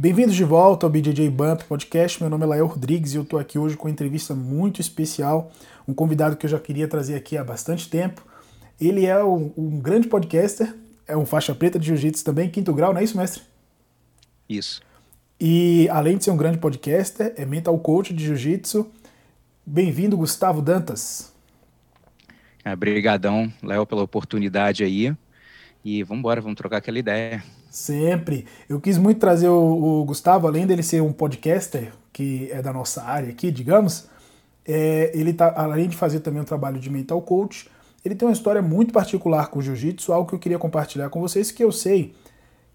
Bem-vindos de volta ao BJJ Bump Podcast. Meu nome é Lael Rodrigues e eu estou aqui hoje com uma entrevista muito especial. Um convidado que eu já queria trazer aqui há bastante tempo. Ele é um, um grande podcaster, é um faixa preta de jiu-jitsu também, quinto grau, não é isso, mestre? Isso. E além de ser um grande podcaster, é mental coach de jiu-jitsu. Bem-vindo, Gustavo Dantas. Obrigadão, é, Léo, pela oportunidade aí. E vamos embora, vamos trocar aquela ideia. Sempre. Eu quis muito trazer o, o, Gustavo, além dele ser um podcaster, que é da nossa área aqui, digamos, é, ele tá, além de fazer também um trabalho de mental coach, ele tem uma história muito particular com o jiu-jitsu, algo que eu queria compartilhar com vocês, que eu sei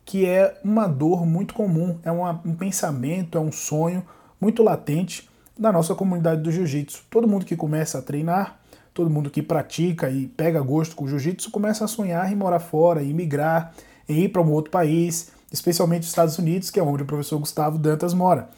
que é uma dor muito comum, é uma, um pensamento, é um sonho muito latente na nossa comunidade do jiu-jitsu. Todo mundo que começa a treinar, todo mundo que pratica e pega gosto com jiu-jitsu começa a sonhar em morar fora, em migrar, em ir para um outro país, especialmente os Estados Unidos, que é onde o professor Gustavo Dantas mora.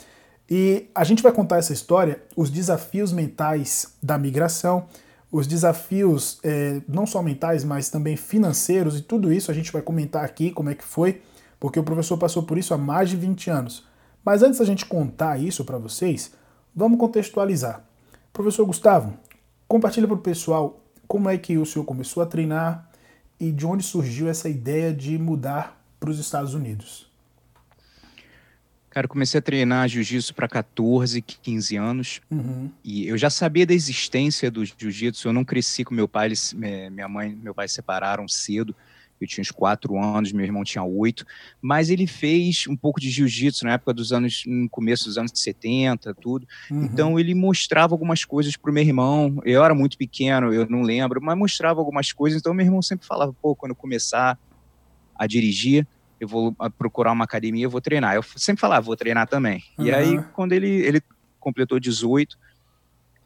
E a gente vai contar essa história, os desafios mentais da migração, os desafios é, não só mentais, mas também financeiros, e tudo isso a gente vai comentar aqui como é que foi, porque o professor passou por isso há mais de 20 anos. Mas antes da gente contar isso para vocês, vamos contextualizar. Professor Gustavo, compartilha para o pessoal como é que o senhor começou a treinar, e de onde surgiu essa ideia de mudar para os Estados Unidos? Cara, eu comecei a treinar jiu-jitsu para 14, 15 anos. Uhum. E eu já sabia da existência do jiu-jitsu. Eu não cresci com meu pai, eles, minha mãe e meu pai se separaram cedo eu tinha uns quatro anos, meu irmão tinha oito, mas ele fez um pouco de jiu-jitsu na época dos anos, no começo dos anos 70, tudo. Uhum. Então ele mostrava algumas coisas pro meu irmão. Eu era muito pequeno, eu não lembro, mas mostrava algumas coisas. Então meu irmão sempre falava, pô, quando eu começar a dirigir, eu vou procurar uma academia, eu vou treinar. Eu sempre falava, vou treinar também. Uhum. E aí, quando ele, ele completou 18,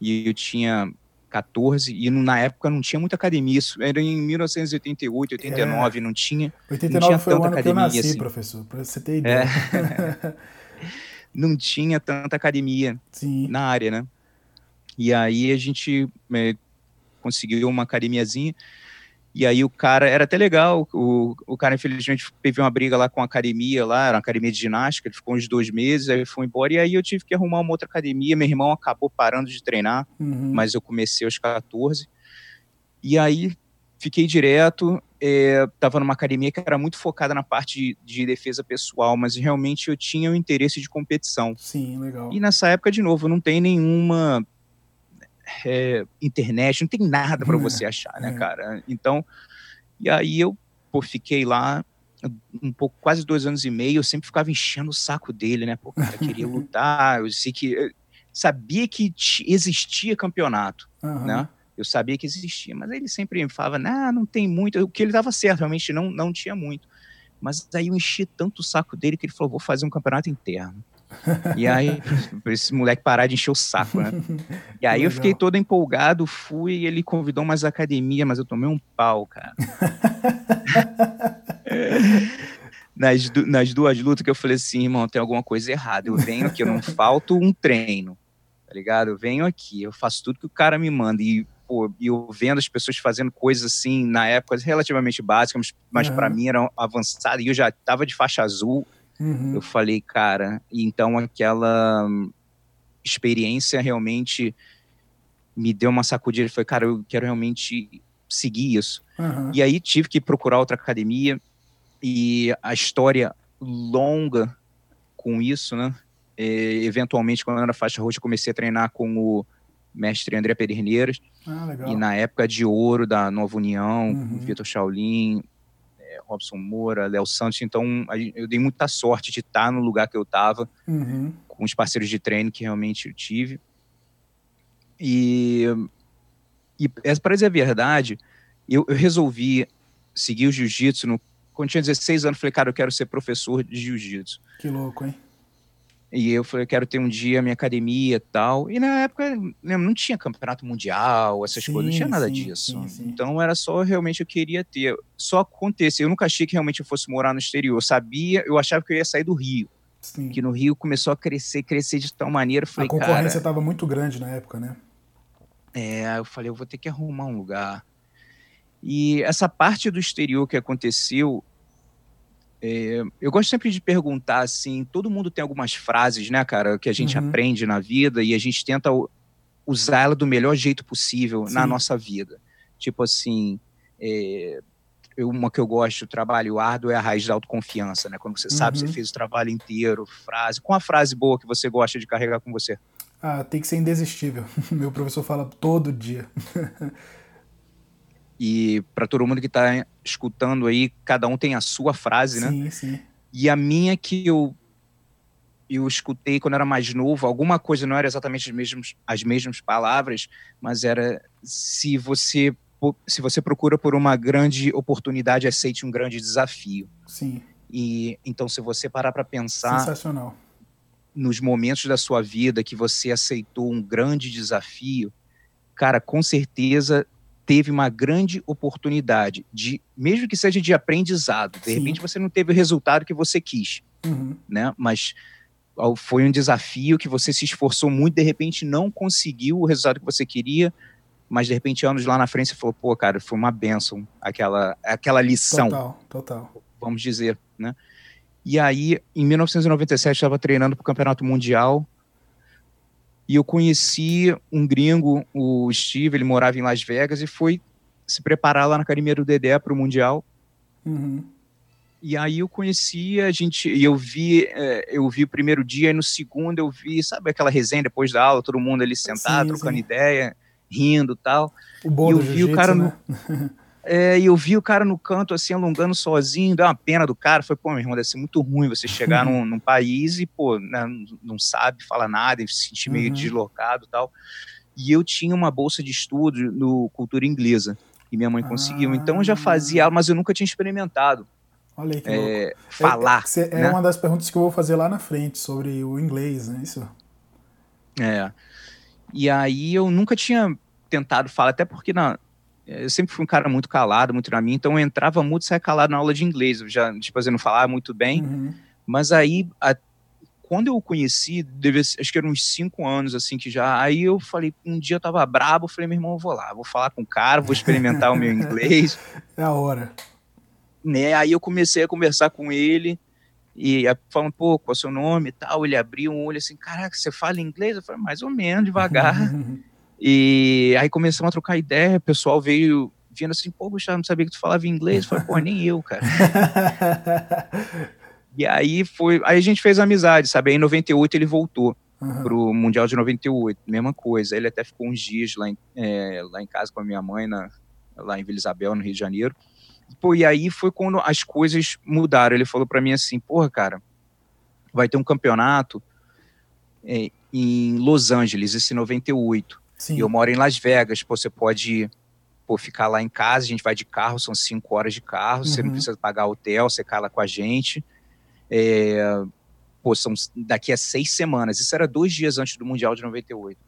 e eu tinha 14, e na época não tinha muita academia, isso era em 1988, 89, é. não tinha. 89 não tinha foi o ano academia, que eu nasci, assim. professor, para você ter ideia. É. não tinha tanta academia Sim. na área, né? E aí a gente é, conseguiu uma academiazinha, e aí o cara, era até legal, o, o cara infelizmente teve uma briga lá com a academia lá, era uma academia de ginástica, ele ficou uns dois meses, aí foi embora, e aí eu tive que arrumar uma outra academia, meu irmão acabou parando de treinar, uhum. mas eu comecei aos 14, e aí fiquei direto, é, tava numa academia que era muito focada na parte de, de, defesa pessoal, mas realmente eu tinha o interesse de competição. Sim, legal. E nessa época, de novo, não tem nenhuma é, internet, não tem nada para você achar, né, é. cara? Então, e aí eu pô, fiquei lá um pouco, quase dois anos e meio, eu sempre ficava enchendo o saco dele, né? Pô, cara, queria lutar, eu sei que. Sabia que existia campeonato, uhum. né? Eu sabia que existia, mas ele sempre me falava, nah, não tem muito. O que ele dava certo, realmente não, não tinha muito. Mas aí eu enchi tanto o saco dele que ele falou: vou fazer um campeonato interno. E aí, pra esse moleque parar de encher o saco, né? E aí eu fiquei todo empolgado, fui, e ele convidou mais academia, mas eu tomei um pau, cara. nas, nas duas lutas que eu falei assim, irmão, tem alguma coisa errada. Eu venho aqui, eu não falto um treino, tá ligado? Eu venho aqui, eu faço tudo que o cara me manda. E, pô, eu vendo as pessoas fazendo coisas assim, na época, relativamente básicas, mas uhum. para mim eram avançadas, e eu já tava de faixa azul Uhum. Eu falei, cara, então aquela experiência realmente me deu uma sacudida. Foi, cara, eu quero realmente seguir isso. Uhum. E aí tive que procurar outra academia e a história longa com isso, né? E, eventualmente, quando eu era faixa roxa, comecei a treinar com o mestre André Pederneiras. Ah, e na época de ouro da Nova União, uhum. Vitor Shaolin, Robson Moura, Léo Santos. Então, eu dei muita sorte de estar no lugar que eu estava, uhum. com os parceiros de treino que realmente eu tive. E, e para dizer a verdade, eu, eu resolvi seguir o jiu-jitsu. Quando tinha 16 anos, falei, cara, eu quero ser professor de jiu-jitsu. Que louco, hein? E eu falei, quero ter um dia minha academia e tal. E na época né, não tinha campeonato mundial, essas sim, coisas, não tinha nada sim, disso. Sim, então era só realmente eu queria ter. Só aconteceu, eu nunca achei que realmente eu fosse morar no exterior. Eu sabia, eu achava que eu ia sair do Rio. Que no Rio começou a crescer, crescer de tal maneira. Falei, a concorrência estava muito grande na época, né? É, eu falei, eu vou ter que arrumar um lugar. E essa parte do exterior que aconteceu eu gosto sempre de perguntar assim, todo mundo tem algumas frases, né, cara, que a gente uhum. aprende na vida e a gente tenta usar ela do melhor jeito possível Sim. na nossa vida. Tipo assim, é, uma que eu gosto, trabalho árduo é a raiz da autoconfiança, né? Quando você sabe que você uhum. fez o trabalho inteiro, frase. Qual a frase boa que você gosta de carregar com você? Ah, tem que ser indesistível. Meu professor fala todo dia. e para todo mundo que está escutando aí, cada um tem a sua frase, né? Sim, sim. E a minha que eu eu escutei quando era mais novo, alguma coisa não era exatamente as mesmas, as mesmas palavras, mas era se você se você procura por uma grande oportunidade, aceite um grande desafio. Sim. E então se você parar para pensar Sensacional. nos momentos da sua vida que você aceitou um grande desafio, cara, com certeza teve uma grande oportunidade de, mesmo que seja de aprendizado, de Sim. repente você não teve o resultado que você quis, uhum. né? Mas foi um desafio que você se esforçou muito, de repente não conseguiu o resultado que você queria, mas de repente anos lá na frente você falou, pô, cara, foi uma benção aquela, aquela lição. Total, total. Vamos dizer, né? E aí, em 1997, estava treinando para o Campeonato Mundial e eu conheci um gringo, o Steve, ele morava em Las Vegas e foi se preparar lá na academia do Dedé para o Mundial. Uhum. E aí eu conheci, a gente, e eu vi, é, eu vi o primeiro dia, e no segundo eu vi, sabe aquela resenha depois da aula, todo mundo ali sentado, sim, trocando sim. ideia, rindo tal. O bom e eu vi o cara né? no, é, e eu vi o cara no canto, assim, alongando sozinho, deu uma pena do cara, foi, pô, meu irmão, deve ser muito ruim você chegar num, num, país e, pô, né, não sabe falar nada, e se sentir meio uhum. deslocado tal. E eu tinha uma bolsa de estudo no cultura inglesa, e minha mãe conseguiu, ah. então eu já fazia mas eu nunca tinha experimentado. Olha aí que é, falar. É, é, né? uma das perguntas que eu vou fazer lá na frente sobre o inglês, né? Isso. É. E aí eu nunca tinha tentado falar, até porque na, eu sempre fui um cara muito calado, muito na minha, então eu entrava muito e saia calado na aula de inglês. Eu já, tipo assim, não falava muito bem. Uhum. Mas aí, a, quando eu o conheci, deve, acho que eram uns cinco anos, assim, que já. Aí eu falei, um dia eu tava brabo, eu falei, meu irmão, eu vou lá, vou falar com o cara, vou experimentar o meu inglês. É a hora né? Aí eu comecei a conversar com ele e falando, pô, qual é o seu nome e tal. Ele abriu um olho assim, caraca, você fala inglês? Eu falei, mais ou menos, devagar. e aí começamos a trocar ideia, o pessoal veio vindo assim, pô, Gustavo, não sabia que tu falava inglês. Eu falei, pô, nem eu, cara. e aí foi, aí a gente fez amizade, sabe? Aí em 98 ele voltou uhum. pro Mundial de 98, mesma coisa. Ele até ficou uns dias lá em, é, lá em casa com a minha mãe, na, lá em Vila Isabel, no Rio de Janeiro. Pô, e aí foi quando as coisas mudaram. Ele falou para mim assim, porra, cara, vai ter um campeonato é, em Los Angeles, esse 98. Sim. E eu moro em Las Vegas, pô, você pode pô, ficar lá em casa, a gente vai de carro, são cinco horas de carro, uhum. você não uhum. precisa pagar hotel, você cala com a gente. É, pô, são daqui a seis semanas. Isso era dois dias antes do Mundial de 98.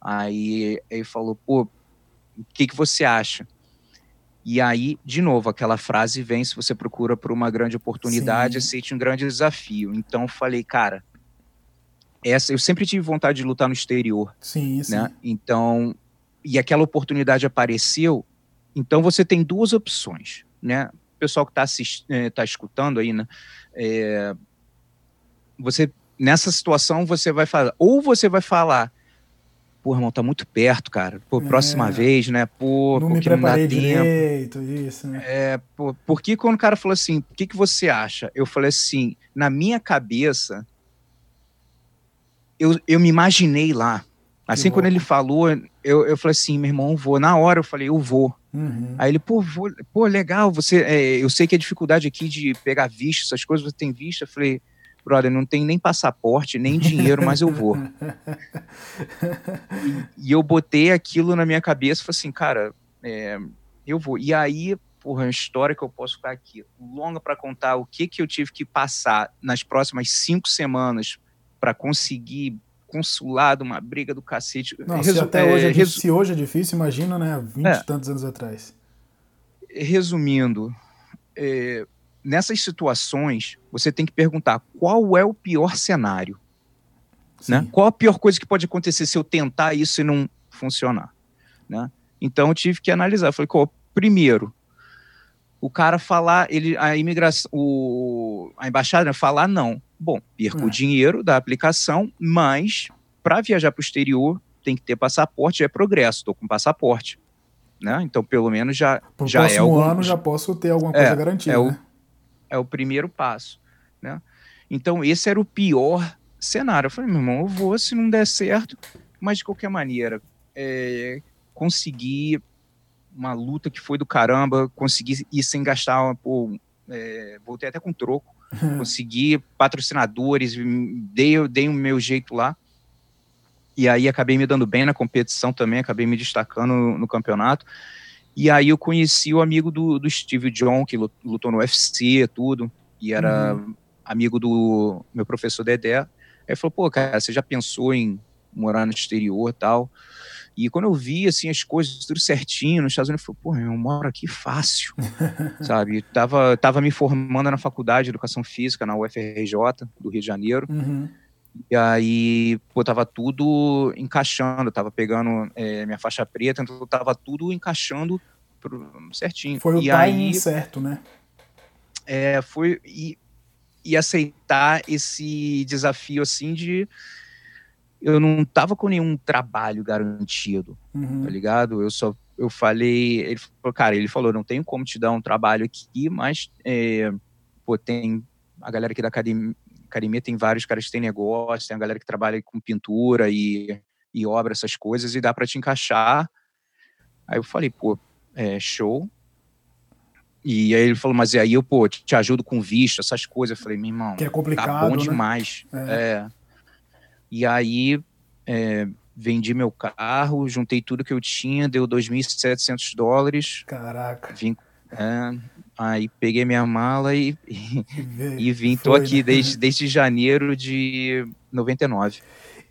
Aí ele falou, pô, o que, que você acha? E aí, de novo, aquela frase vem: se você procura por uma grande oportunidade, Sim. aceite um grande desafio. Então, eu falei, cara, essa eu sempre tive vontade de lutar no exterior. Sim, sim. Né? Então, e aquela oportunidade apareceu. Então, você tem duas opções, né? O pessoal que está é, tá escutando aí, né? É, você nessa situação você vai falar, ou você vai falar, pô, irmão, tá muito perto, cara. Pô, próxima é. vez, né? Pô, não me preparei não direito, isso, né? É, pô, porque quando o cara falou assim, o que, que você acha? Eu falei assim, na minha cabeça, eu, eu me imaginei lá. Assim, quando ele falou, eu, eu falei assim, meu irmão, vou. Na hora eu falei, eu vou. Uhum. Aí ele, pô, vou, pô, legal, você, é, eu sei que a dificuldade aqui de pegar visto, essas coisas, você tem visto? Eu falei, brother, não tem nem passaporte, nem dinheiro, mas eu vou. e, e, eu botei aquilo na minha cabeça falei assim, cara, é, eu vou. E aí, porra, uma história que eu posso ficar aqui longa para contar o que que eu tive que passar nas próximas cinco semanas para conseguir consulado, uma briga do cacete. Não, Resu até é, hoje é, resu... se hoje é difícil, imagina, né, vinte é, e tantos anos atrás. Resumindo, é, nessas situações, você tem que perguntar qual é o pior cenário. Né? Qual a pior coisa que pode acontecer se eu tentar isso e não funcionar? Né? Então eu tive que analisar. Falei, qual, primeiro, o cara falar, ele, a imigração, o, a embaixada né, falar não. Bom, perco é. o dinheiro da aplicação, mas para viajar para o exterior tem que ter passaporte, é progresso, estou com passaporte. Né? Então, pelo menos já, Pro já é algum... ano já posso ter alguma coisa é, garantida. É o, né? é o primeiro passo. Né? Então, esse era o pior cenário. Eu falei, meu irmão, eu vou se não der certo, mas de qualquer maneira, é, conseguir uma luta que foi do caramba, consegui ir sem gastar, pô, é, voltei até com troco, consegui patrocinadores, dei, dei o meu jeito lá. E aí acabei me dando bem na competição também, acabei me destacando no, no campeonato. E aí eu conheci o amigo do, do Steve John, que lutou no UFC, tudo, e era uhum. amigo do meu professor Dedé. Aí falou, pô, cara, você já pensou em morar no exterior e tal? E quando eu vi, assim, as coisas tudo certinho nos Estados Unidos, eu falei, pô, eu moro aqui fácil, sabe? Tava, tava me formando na faculdade de Educação Física, na UFRJ, do Rio de Janeiro. Uhum. E aí, pô, tava tudo encaixando, tava pegando é, minha faixa preta, então tava tudo encaixando pro, certinho. Foi o e timing aí, certo, né? É, foi... E, e aceitar esse desafio, assim, de eu não tava com nenhum trabalho garantido, uhum. tá ligado? Eu só, eu falei, ele falou, cara, ele falou, não tenho como te dar um trabalho aqui, mas, é, pô, tem a galera aqui da academia, academia tem vários caras que têm negócio, tem a galera que trabalha com pintura e, e obra, essas coisas, e dá para te encaixar. Aí eu falei, pô, é, show. E aí ele falou, mas e aí eu, pô, te, te ajudo com visto, essas coisas. Eu falei, meu irmão, que é complicado, tá bom né? demais. É. é. E aí é, vendi meu carro, juntei tudo que eu tinha, deu 2.700 dólares. Caraca. Vim, é, aí peguei minha mala e, e, e vim. Foi, Tô aqui né? desde, desde janeiro de 99.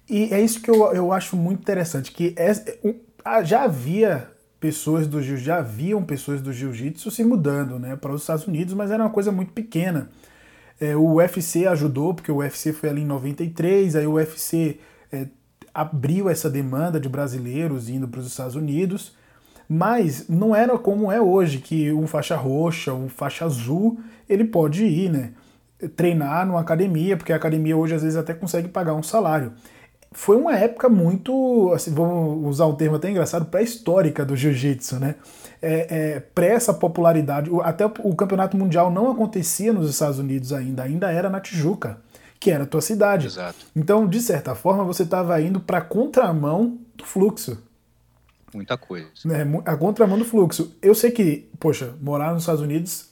E é isso que eu, eu acho muito interessante, que é, já havia pessoas do jiu já haviam pessoas do jiu-jitsu se mudando né, para os Estados Unidos, mas era uma coisa muito pequena. É, o UFC ajudou, porque o UFC foi ali em 93, aí o UFC é, abriu essa demanda de brasileiros indo para os Estados Unidos, mas não era como é hoje, que um faixa roxa, um faixa azul, ele pode ir, né? Treinar numa academia, porque a academia hoje às vezes até consegue pagar um salário. Foi uma época muito, assim, vamos usar um termo até engraçado, pré-histórica do jiu-jitsu, né? É, é, pré essa popularidade, até o campeonato mundial não acontecia nos Estados Unidos ainda, ainda era na Tijuca, que era a tua cidade. Exato. Então, de certa forma, você estava indo para contramão do fluxo. Muita coisa. Né? A contramão do fluxo. Eu sei que, poxa, morar nos Estados Unidos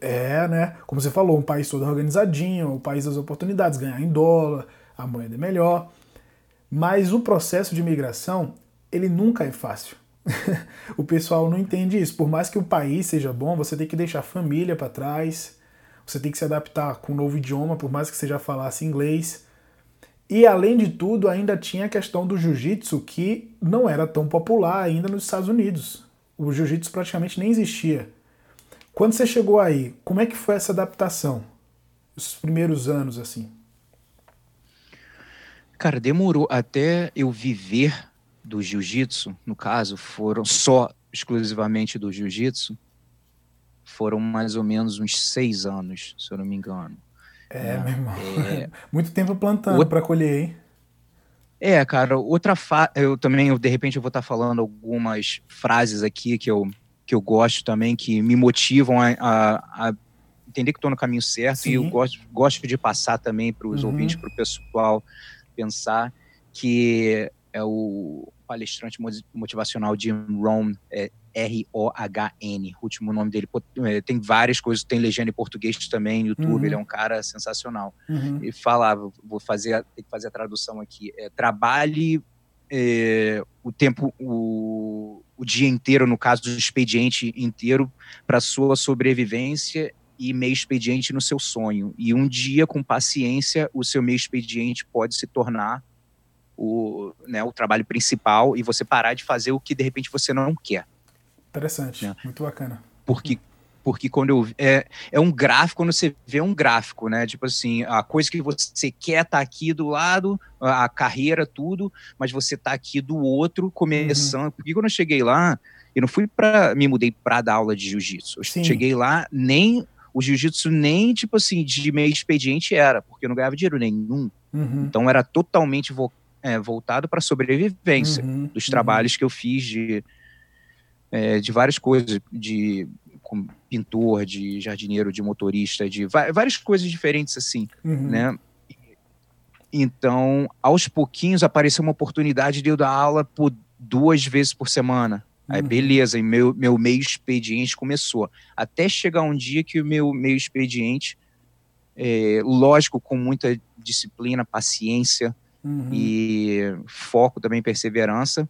é, né, como você falou, um país todo organizadinho, o um país das oportunidades, ganhar em dólar, a moeda é melhor. Mas o processo de imigração, ele nunca é fácil. o pessoal não entende isso. Por mais que o país seja bom, você tem que deixar a família para trás, você tem que se adaptar com um novo idioma, por mais que você já falasse inglês. E além de tudo, ainda tinha a questão do jiu-jitsu que não era tão popular ainda nos Estados Unidos. O jiu-jitsu praticamente nem existia. Quando você chegou aí, como é que foi essa adaptação? Os primeiros anos assim? Cara, demorou até eu viver do jiu-jitsu, no caso, foram só exclusivamente do jiu-jitsu, foram mais ou menos uns seis anos, se eu não me engano. É, meu irmão. É... Muito tempo plantando Outra... para colher, hein? É, cara, outra fa... eu também, eu, de repente, eu vou estar tá falando algumas frases aqui que eu, que eu gosto também, que me motivam a, a, a entender que estou no caminho certo Sim. e eu gosto, gosto de passar também para os uhum. ouvintes, para o pessoal pensar que é o palestrante motivacional Jim Rohn, é R-O-H-N, o último nome dele. É, tem várias coisas, tem legenda em português também no YouTube, uhum. ele é um cara sensacional. Uhum. Ele falava, vou fazer, tem que fazer a tradução aqui, é, trabalhe é, o tempo, o, o dia inteiro, no caso do expediente inteiro, para sua sobrevivência e meio expediente no seu sonho. E um dia, com paciência, o seu meio expediente pode se tornar o, né, o trabalho principal e você parar de fazer o que de repente você não quer. Interessante, né? muito bacana. Porque porque quando eu é, é um gráfico quando você vê um gráfico, né? Tipo assim, a coisa que você quer tá aqui do lado, a carreira tudo, mas você tá aqui do outro começando. Uhum. Porque quando eu cheguei lá, Eu não fui para me mudei para dar aula de jiu-jitsu. Eu Sim. cheguei lá, nem o jiu-jitsu nem tipo assim de meio expediente era, porque eu não ganhava dinheiro nenhum. Uhum. Então era totalmente vo é, voltado para sobrevivência Uhum. dos Uhum. trabalhos que eu fiz de é, de várias coisas, de como pintor, de jardineiro, de motorista, de várias coisas diferentes assim Uhum. né? Então, aos pouquinhos apareceu uma oportunidade de eu dar aula por duas vezes por semana. Aí, Uhum. beleza, e meu, meu meio expediente começou. Até chegar um dia que o meu meio expediente, é, lógico, com muita disciplina, paciência Uhum. e foco também, perseverança,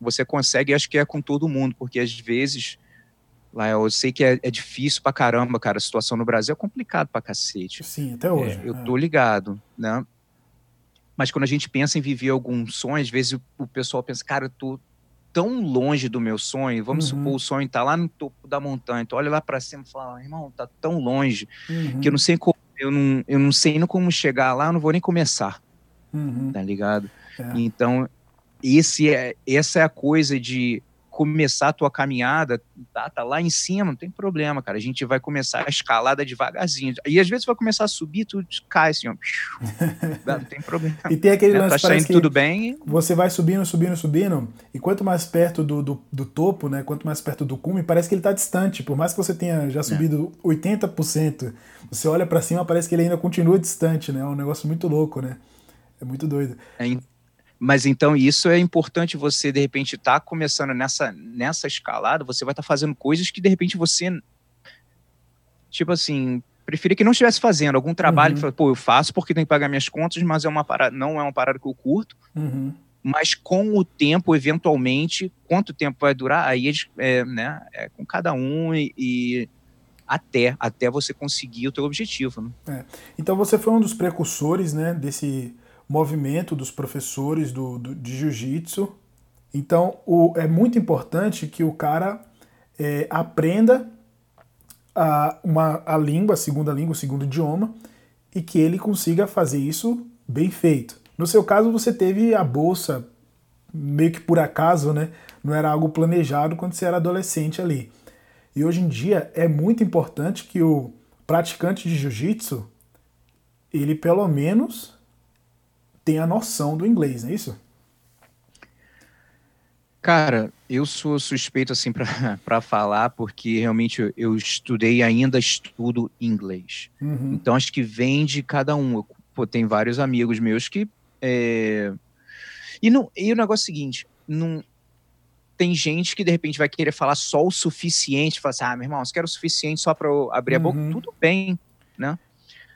você consegue, acho que é com todo mundo, porque às vezes, lá eu sei que é, é difícil pra caramba, cara, a situação no Brasil é complicado pra cacete. Sim, até hoje. É, eu é. tô ligado, né? Mas quando a gente pensa em viver algum sonho, às vezes o, o pessoal pensa, cara, eu tô tão longe do meu sonho. Vamos Uhum. supor o sonho tá lá no topo da montanha. Tu olha lá para cima e fala, irmão, tá tão longe Uhum. que eu não sei como, eu não, eu não sei nem como chegar lá, eu não vou nem começar, Uhum. tá ligado? É. Então, esse é, essa é a coisa de começar a tua caminhada, tá, tá lá em cima, não tem problema, cara. A gente vai começar a escalada devagarzinho. E às vezes vai começar a subir, tu cai assim, ó. não tem problema. E tem aquele né? lance, Tá que tudo bem, você vai subindo, subindo, subindo, e quanto mais perto do, do, do topo, né, quanto mais perto do cume, parece que ele tá distante. Por mais que você tenha É. já subido 80%, você olha pra cima, parece que ele ainda continua distante, né? É um negócio muito louco, né? É muito doido. É, mas então isso é importante você de repente estar começando nessa nessa escalada, você vai estar fazendo coisas que de repente você tipo assim, preferia que não estivesse fazendo algum trabalho Uhum. que fala, pô, eu faço porque tem que pagar minhas contas, mas é uma parada, não é uma parada que eu curto, Uhum. mas com o tempo, eventualmente, quanto tempo vai durar, aí é, né, é com cada um e, e até até você conseguir o teu objetivo, né? Então você foi um dos precursores, né, desse movimento dos professores do, do- de jiu-jitsu. Então o, é muito importante que o cara é, aprenda a, uma, a língua, a segunda língua, o segundo idioma, e que ele consiga fazer isso bem feito. No seu caso, você teve a bolsa meio que por acaso, né? Não era algo planejado quando você era adolescente ali. E hoje em dia é muito importante que o praticante de jiu-jitsu ele pelo menos tenha noção do inglês, não é isso? Cara, eu sou suspeito assim para falar porque realmente eu, estudei e ainda estudo inglês. Uhum. Então acho que vem de cada um. Eu, pô, tem vários amigos meus que é... e não e o negócio é o seguinte, não tem gente que de repente vai querer falar só o suficiente, falar assim, ah, meu irmão, você quer o suficiente só para abrir a boca, Uhum. tudo bem, né?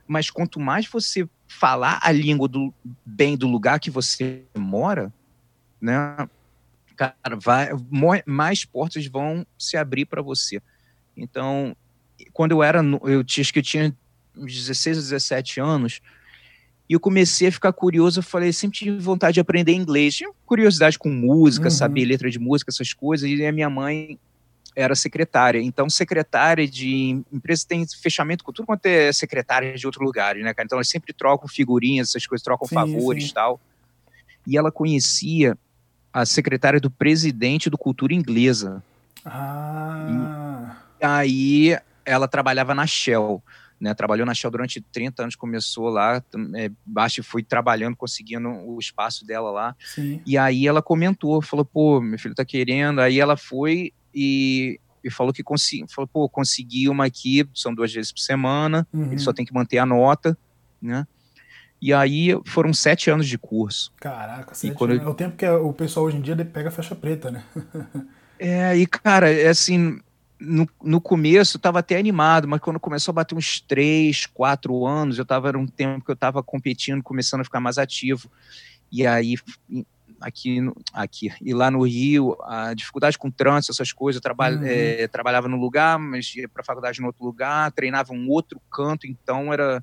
Mas quanto mais você falar a língua do bem do lugar que você mora, né? cara, vai, mais portas vão se abrir para você. Então, quando eu era, eu tinha, acho que eu tinha uns 16 ou 17 anos, e eu comecei a ficar curioso, eu falei, sempre tive vontade de aprender inglês, tinha curiosidade com música, Uhum. saber letra de música, essas coisas, e a minha mãe era secretária, então secretária de empresa tem fechamento com tudo quanto é secretária de outro lugar, né, cara? Então elas sempre trocam figurinhas, essas coisas, trocam Sim, favores e tal. E ela conhecia a secretária do presidente do Cultura Inglesa. Ah, Aí ela trabalhava na Shell, né? Trabalhou na Shell durante 30 anos, começou lá, é, acho que foi trabalhando, conseguindo o espaço dela lá. sim. E aí ela comentou, falou, pô, meu filho tá querendo. Aí ela foi e, e falou que consegui, falou, pô, consegui uma aqui, são duas vezes por semana, Uhum. ele só tem que manter a nota, né? E aí foram sete anos de curso. Caraca, sete quando anos. é o tempo que o pessoal hoje em dia pega faixa preta, né? É, e cara, é assim, no, no começo eu tava até animado, mas quando começou a bater uns três, quatro anos, eu tava, era um tempo que eu tava competindo, começando a ficar mais ativo. E aí, aqui, aqui e lá no Rio, a dificuldade com trânsito, essas coisas, eu traba- Uhum. é, trabalhava no lugar, mas ia pra faculdade no outro lugar, treinava um outro canto, então era,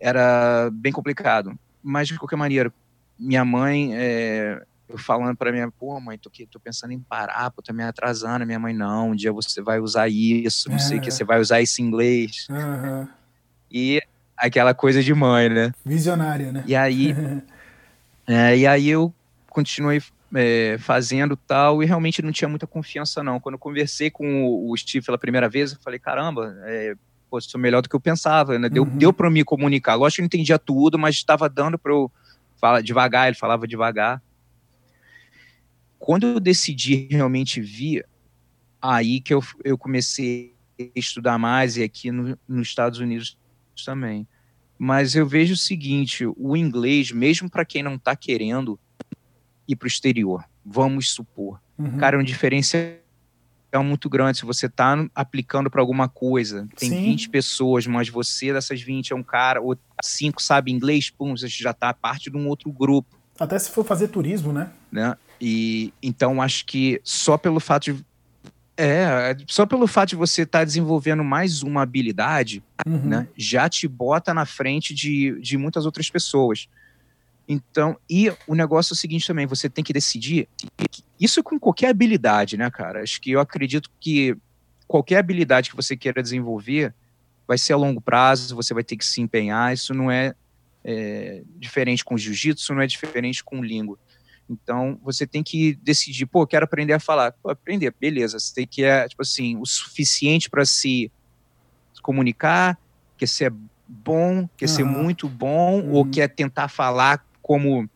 era bem complicado. Mas, de qualquer maneira, minha mãe, é, eu falando para minha, pô, mãe, tô, aqui, tô pensando em parar, pô, tô me atrasando. Minha mãe, não, um dia você vai usar isso, não sei o que, É. você vai usar esse inglês. Aham. E aquela coisa de mãe, né? Visionária, né? E aí, é, e aí eu continuei é, fazendo tal, e realmente não tinha muita confiança, não. Quando eu conversei com o, o Steve pela primeira vez, eu falei, caramba, é, pô, sou melhor do que eu pensava, né? Deu, uhum. deu para me comunicar. Lógico que eu não entendia tudo, mas estava dando para eu falar devagar, ele falava devagar. Quando eu decidi realmente vir, aí que eu, eu comecei a estudar mais, e aqui no, nos Estados Unidos também. Mas eu vejo o seguinte, o inglês, mesmo para quem não está querendo ir para o exterior, vamos supor, uhum. cara, é um diferencial muito grande. Se você está aplicando para alguma coisa, tem Sim. 20 pessoas, mas você dessas 20 é um cara, ou cinco sabe inglês, pum, você já está parte de um outro grupo. Até se for fazer turismo, né? né? E então acho que só pelo fato de é, só pelo fato de você estar tá desenvolvendo mais uma habilidade, uhum. né, já te bota na frente de, de muitas outras pessoas. Então, e o negócio é o seguinte também, você tem que decidir, isso com qualquer habilidade, né, cara? Acho que eu acredito que qualquer habilidade que você queira desenvolver vai ser a longo prazo, você vai ter que se empenhar, isso não é, é diferente com jiu-jitsu, não é diferente com língua. Então, você tem que decidir, pô, quero aprender a falar. Pô, aprender, beleza. Você tem que, é, tipo assim, o suficiente para se comunicar, quer ser bom, quer uhum. ser muito bom, uhum. ou quer tentar falar como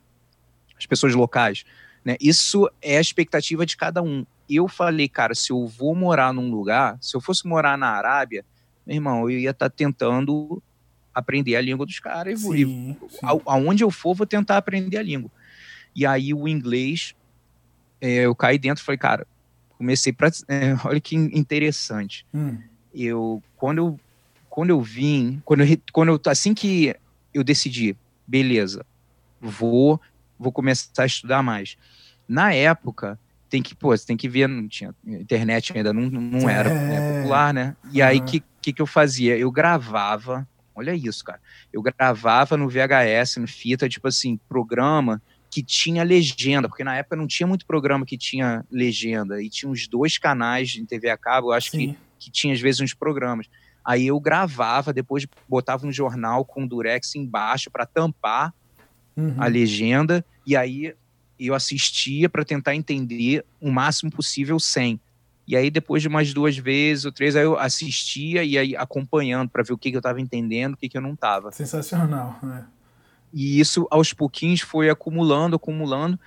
as pessoas locais. Né? Isso é a expectativa de cada um. Eu falei, cara, se eu vou morar num lugar, se eu fosse morar na Arábia, meu irmão, eu ia estar tá tentando aprender a língua dos caras. Sim, e, sim. aonde eu for, vou tentar aprender a língua. E aí o inglês, é, eu caí dentro e falei, cara, comecei para é, olha que interessante. Hum. Eu quando eu quando eu vim, quando eu, quando eu assim que eu decidi, beleza, vou vou começar a estudar mais. Na época, tem que, pô, você tem que ver, não tinha internet ainda não, não era é. né, popular, né? E uhum. aí que, que que eu fazia? Eu gravava, olha isso, cara. Eu gravava no VHS, no fita, tipo assim, programa que tinha legenda, porque na época não tinha muito programa que tinha legenda, e tinha uns dois canais em TV a cabo, eu acho que, que tinha às vezes uns programas. Aí eu gravava, depois botava um jornal com durex embaixo para tampar uhum. a legenda, e aí eu assistia para tentar entender o máximo possível sem. E aí, depois de umas duas vezes ou três, aí eu assistia e aí acompanhando para ver o que, que eu estava entendendo, o que, que eu não estava. Sensacional, né? E isso, aos pouquinhos, foi acumulando, acumulando.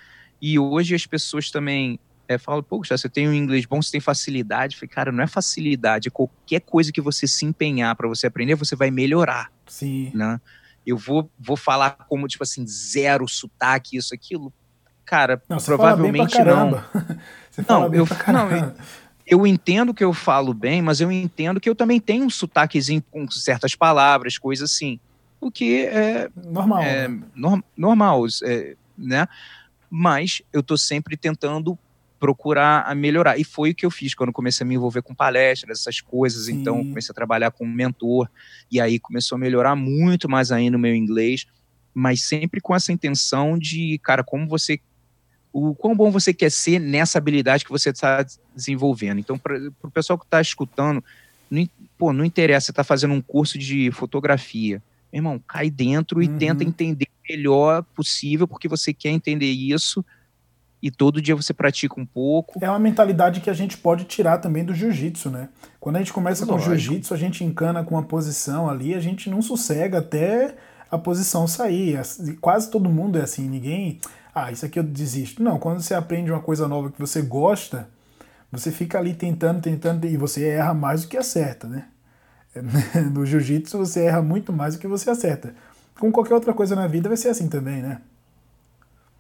E hoje as pessoas também é, falam, pô, você tem um inglês bom, você tem facilidade. Eu falei, cara, não é facilidade. Qualquer coisa que você se empenhar para você aprender, você vai melhorar. Sim. Né? Eu vou, vou falar como, tipo assim, zero sotaque, isso, aquilo. Cara, não, provavelmente não. não, eu, não, eu, eu entendo que eu falo bem, mas eu entendo que eu também tenho um sotaquezinho com certas palavras, coisas assim o que é normal, é, né? no, normal, é, né? Mas eu estou sempre tentando procurar a melhorar. E foi o que eu fiz quando comecei a me envolver com palestras, essas coisas. Sim. Então, comecei a trabalhar como mentor. E aí começou a melhorar muito mais ainda o meu inglês. Mas sempre com essa intenção de, cara, como você. O quão bom você quer ser nessa habilidade que você está desenvolvendo. Então, para o pessoal que está escutando, não, pô, não interessa, você está fazendo um curso de fotografia irmão, cai dentro e uhum. tenta entender o melhor possível, porque você quer entender isso e todo dia você pratica um pouco. É uma mentalidade que a gente pode tirar também do jiu-jitsu, né? Quando a gente começa Lógico. com jiu-jitsu, a gente encana com uma posição ali, a gente não sossega até a posição sair. Quase todo mundo é assim, ninguém. Ah, isso aqui eu desisto. Não, quando você aprende uma coisa nova que você gosta, você fica ali tentando, tentando, e você erra mais do que acerta, né? No jiu-jitsu você erra muito mais do que você acerta. Com qualquer outra coisa na vida vai ser assim também, né?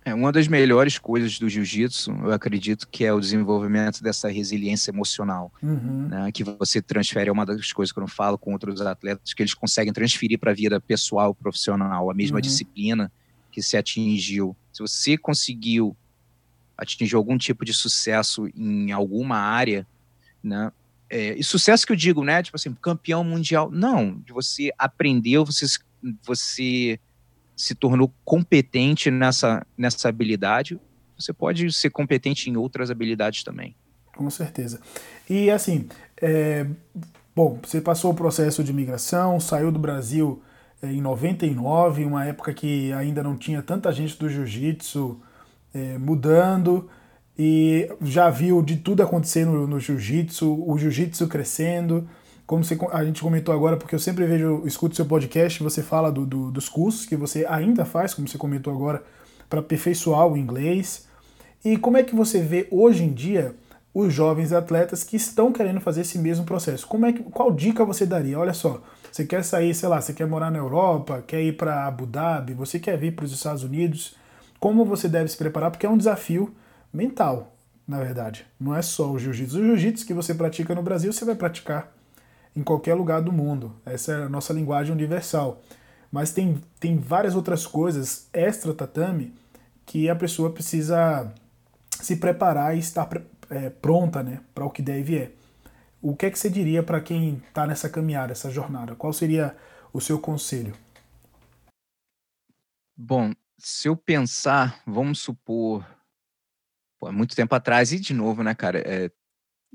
É, uma das melhores coisas do jiu-jitsu, eu acredito que é o desenvolvimento dessa resiliência emocional, uhum. né, que você transfere, é uma das coisas que eu não falo com outros atletas, que eles conseguem transferir para a vida pessoal, profissional, a mesma uhum. disciplina que se atingiu. Se você conseguiu atingir algum tipo de sucesso em alguma área, né, é, e sucesso que eu digo, né? Tipo assim, campeão mundial. Não, você aprendeu, você, você se tornou competente nessa, nessa habilidade. Você pode ser competente em outras habilidades também. Com certeza. E assim, é, bom, você passou o processo de migração, saiu do Brasil é, em 99, uma época que ainda não tinha tanta gente do jiu-jitsu é, mudando e já viu de tudo acontecer no, no jiu-jitsu, o jiu-jitsu crescendo, como você, a gente comentou agora, porque eu sempre vejo, escuto seu podcast, você fala do, do, dos cursos que você ainda faz, como você comentou agora, para aperfeiçoar o inglês. E como é que você vê hoje em dia os jovens atletas que estão querendo fazer esse mesmo processo? Como é que, qual dica você daria? Olha só, você quer sair, sei lá, você quer morar na Europa, quer ir para Abu Dhabi, você quer vir para os Estados Unidos, como você deve se preparar? Porque é um desafio mental, na verdade. Não é só o jiu-jitsu. O jiu-jitsu que você pratica no Brasil, você vai praticar em qualquer lugar do mundo. Essa é a nossa linguagem universal. Mas tem, tem várias outras coisas extra tatame que a pessoa precisa se preparar e estar é, pronta né, para o que deve é. O que é que você diria para quem está nessa caminhada, essa jornada? Qual seria o seu conselho? Bom, se eu pensar, vamos supor, pô, muito tempo atrás, e de novo, né, cara, é,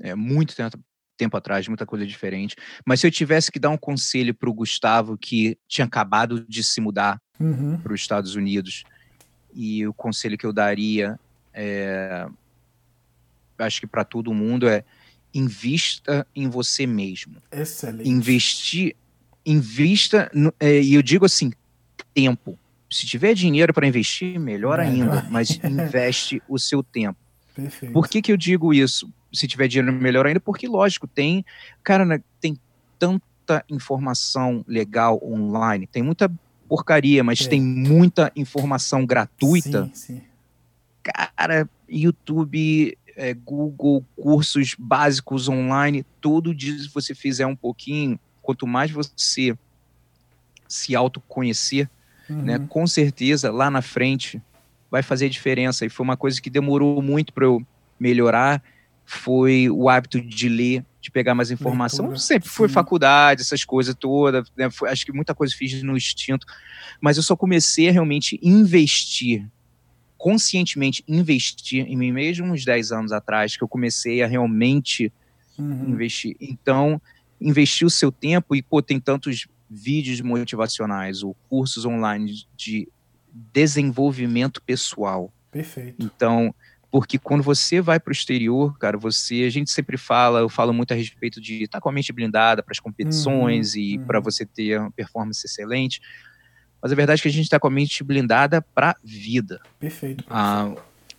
é muito tempo, tempo atrás, muita coisa diferente. Mas se eu tivesse que dar um conselho para o Gustavo, que tinha acabado de se mudar uhum. para os Estados Unidos, e o conselho que eu daria, é, acho que para todo mundo, é invista em você mesmo. Excelente. Investir, invista, no, é, e eu digo assim, tempo. Se tiver dinheiro para investir, melhor, ainda, mas investe o seu tempo. Perfeito. Por que, que eu digo isso? Se tiver dinheiro, melhor ainda, porque, lógico, tem. Cara, né, tem tanta informação legal online, tem muita porcaria, mas é. tem muita informação gratuita. Sim, sim. Cara, YouTube, é, Google, cursos básicos online, todo dia se você fizer um pouquinho, quanto mais você se autoconhecer, uhum. né, com certeza lá na frente vai fazer diferença. E foi uma coisa que demorou muito para eu melhorar, foi o hábito de ler, de pegar mais informação. Leitura. Sempre foi faculdade, essas coisas todas. Né, foi, acho que muita coisa fiz no instinto, mas eu só comecei a realmente investir conscientemente investir em mim mesmo uns 10 anos atrás, que eu comecei a realmente uhum. investir. Então, investir o seu tempo e, pô, tem tantos vídeos motivacionais ou cursos online de desenvolvimento pessoal. Perfeito. Então, porque quando você vai para o exterior, cara, você, a gente sempre fala, eu falo muito a respeito de estar tá com a mente blindada para as competições uhum, e uhum. para você ter uma performance excelente. Mas a verdade é que a gente está com a mente blindada para vida. Perfeito. Ah,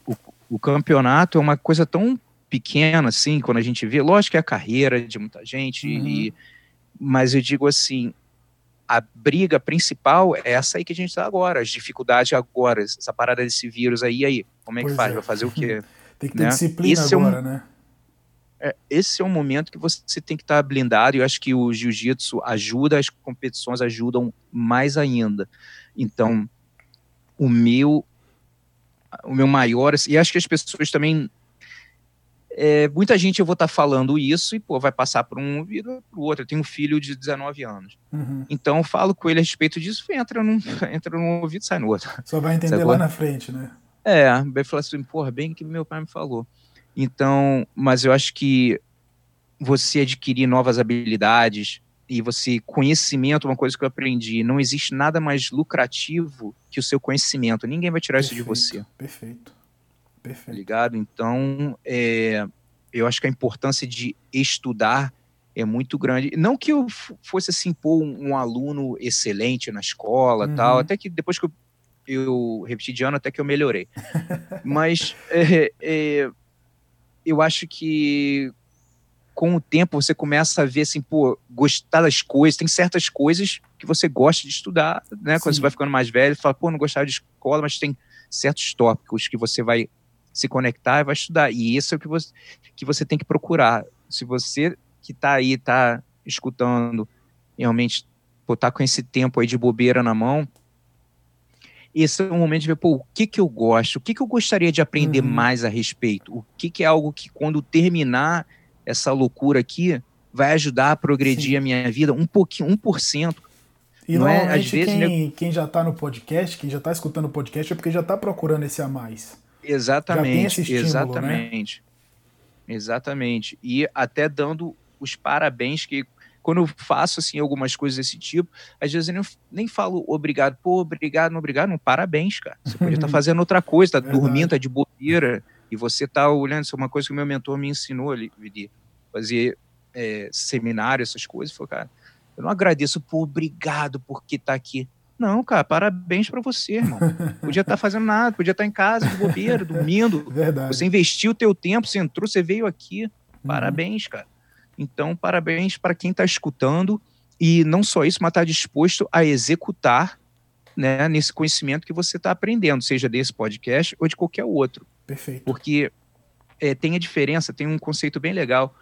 o, o campeonato é uma coisa tão pequena assim, quando a gente vê. Lógico que é a carreira de muita gente, uhum. e, mas eu digo assim: a briga principal é essa aí que a gente está agora, as dificuldades agora, essa parada desse vírus aí, aí, como é que pois faz? É. Vai fazer o quê? Tem que ter né? disciplina Esse agora, é um, né? é, esse é um momento que você tem que estar blindado, e eu acho que o jiu-jitsu ajuda, as competições ajudam mais ainda. Então, o meu o meu maior, e acho que as pessoas também é, muita gente eu vou estar falando isso e pô, vai passar por um ouvido para o outro. Eu tenho um filho de 19 anos. Uhum. Então eu falo com ele a respeito disso, entra num, entra num ouvido e sai no outro. Só vai entender lá na frente, né? É, vai falar assim, porra, bem que meu pai me falou. Então, mas eu acho que você adquirir novas habilidades e você conhecimento, uma coisa que eu aprendi, não existe nada mais lucrativo que o seu conhecimento. Ninguém vai tirar perfeito, isso de você. Perfeito. Perfeito. Ligado? Então, é, eu acho que a importância de estudar é muito grande. Não que eu fosse assim pôr um, um aluno excelente na escola, uhum. tal, até que depois que eu, eu repeti de ano até que eu melhorei. Mas é, é, eu acho que com o tempo você começa a ver assim, pô, gostar das coisas, tem certas coisas que você gosta de estudar, né? Sim. Quando você vai ficando mais velho, fala, pô, não gostava de escola, mas tem certos tópicos que você vai se conectar e vai estudar. E isso é o que você, que você tem que procurar. Se você que está aí, está escutando, realmente, pô, tá com esse tempo aí de bobeira na mão, esse é o momento de ver, pô, o que que eu gosto, o que que eu gostaria de aprender uhum. mais a respeito, o que que é algo que quando terminar essa loucura aqui, vai ajudar a progredir Sim. a minha vida um pouquinho, um por cento. E não é, às vezes, quem, né? quem já está no podcast, quem já está escutando o podcast é porque já está procurando esse a mais. Exatamente, estímulo, exatamente. Né? Exatamente. E até dando os parabéns que quando eu faço assim algumas coisas desse tipo, às vezes eu nem, nem falo obrigado, pô, obrigado, não obrigado, não, parabéns, cara. Você podia estar tá fazendo outra coisa, tá Verdade. dormindo, tá de bobeira, e você tá olhando, isso é uma coisa que o meu mentor me ensinou ali, fazer é, seminário, essas coisas, falou, cara, eu não agradeço por obrigado porque tá aqui. Não, cara, parabéns para você, irmão. Podia estar tá fazendo nada, podia estar tá em casa, de bobeira, dormindo. Verdade. Você investiu o teu tempo, você entrou, você veio aqui. Uhum. Parabéns, cara. Então, parabéns para quem está escutando e não só isso, mas está disposto a executar né, nesse conhecimento que você está aprendendo, seja desse podcast ou de qualquer outro. Perfeito. Porque é, tem a diferença, tem um conceito bem legal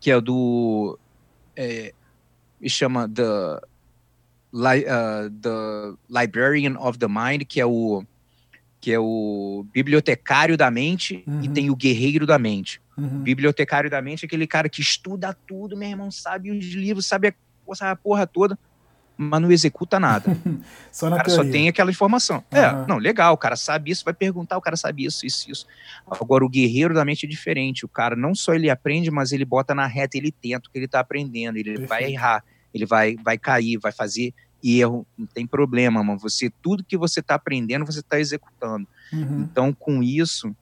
que é do é, chama the, li, uh, the Librarian of the Mind, que é o que é o bibliotecário da mente uhum. e tem o guerreiro da mente. Uhum. Bibliotecário da mente é aquele cara que estuda tudo, meu irmão, sabe os livros, sabe a, sabe a porra toda, mas não executa nada. só na o cara teoria. só tem aquela informação. Uhum. É, não, legal, o cara sabe isso, vai perguntar, o cara sabe isso, isso, isso. Agora, o guerreiro da mente é diferente. O cara não só ele aprende, mas ele bota na reta, ele tenta o que ele tá aprendendo, ele Perfeito. vai errar, ele vai, vai cair, vai fazer erro, não tem problema, mano. Você, tudo que você está aprendendo, você está executando. Uhum. Então, com isso,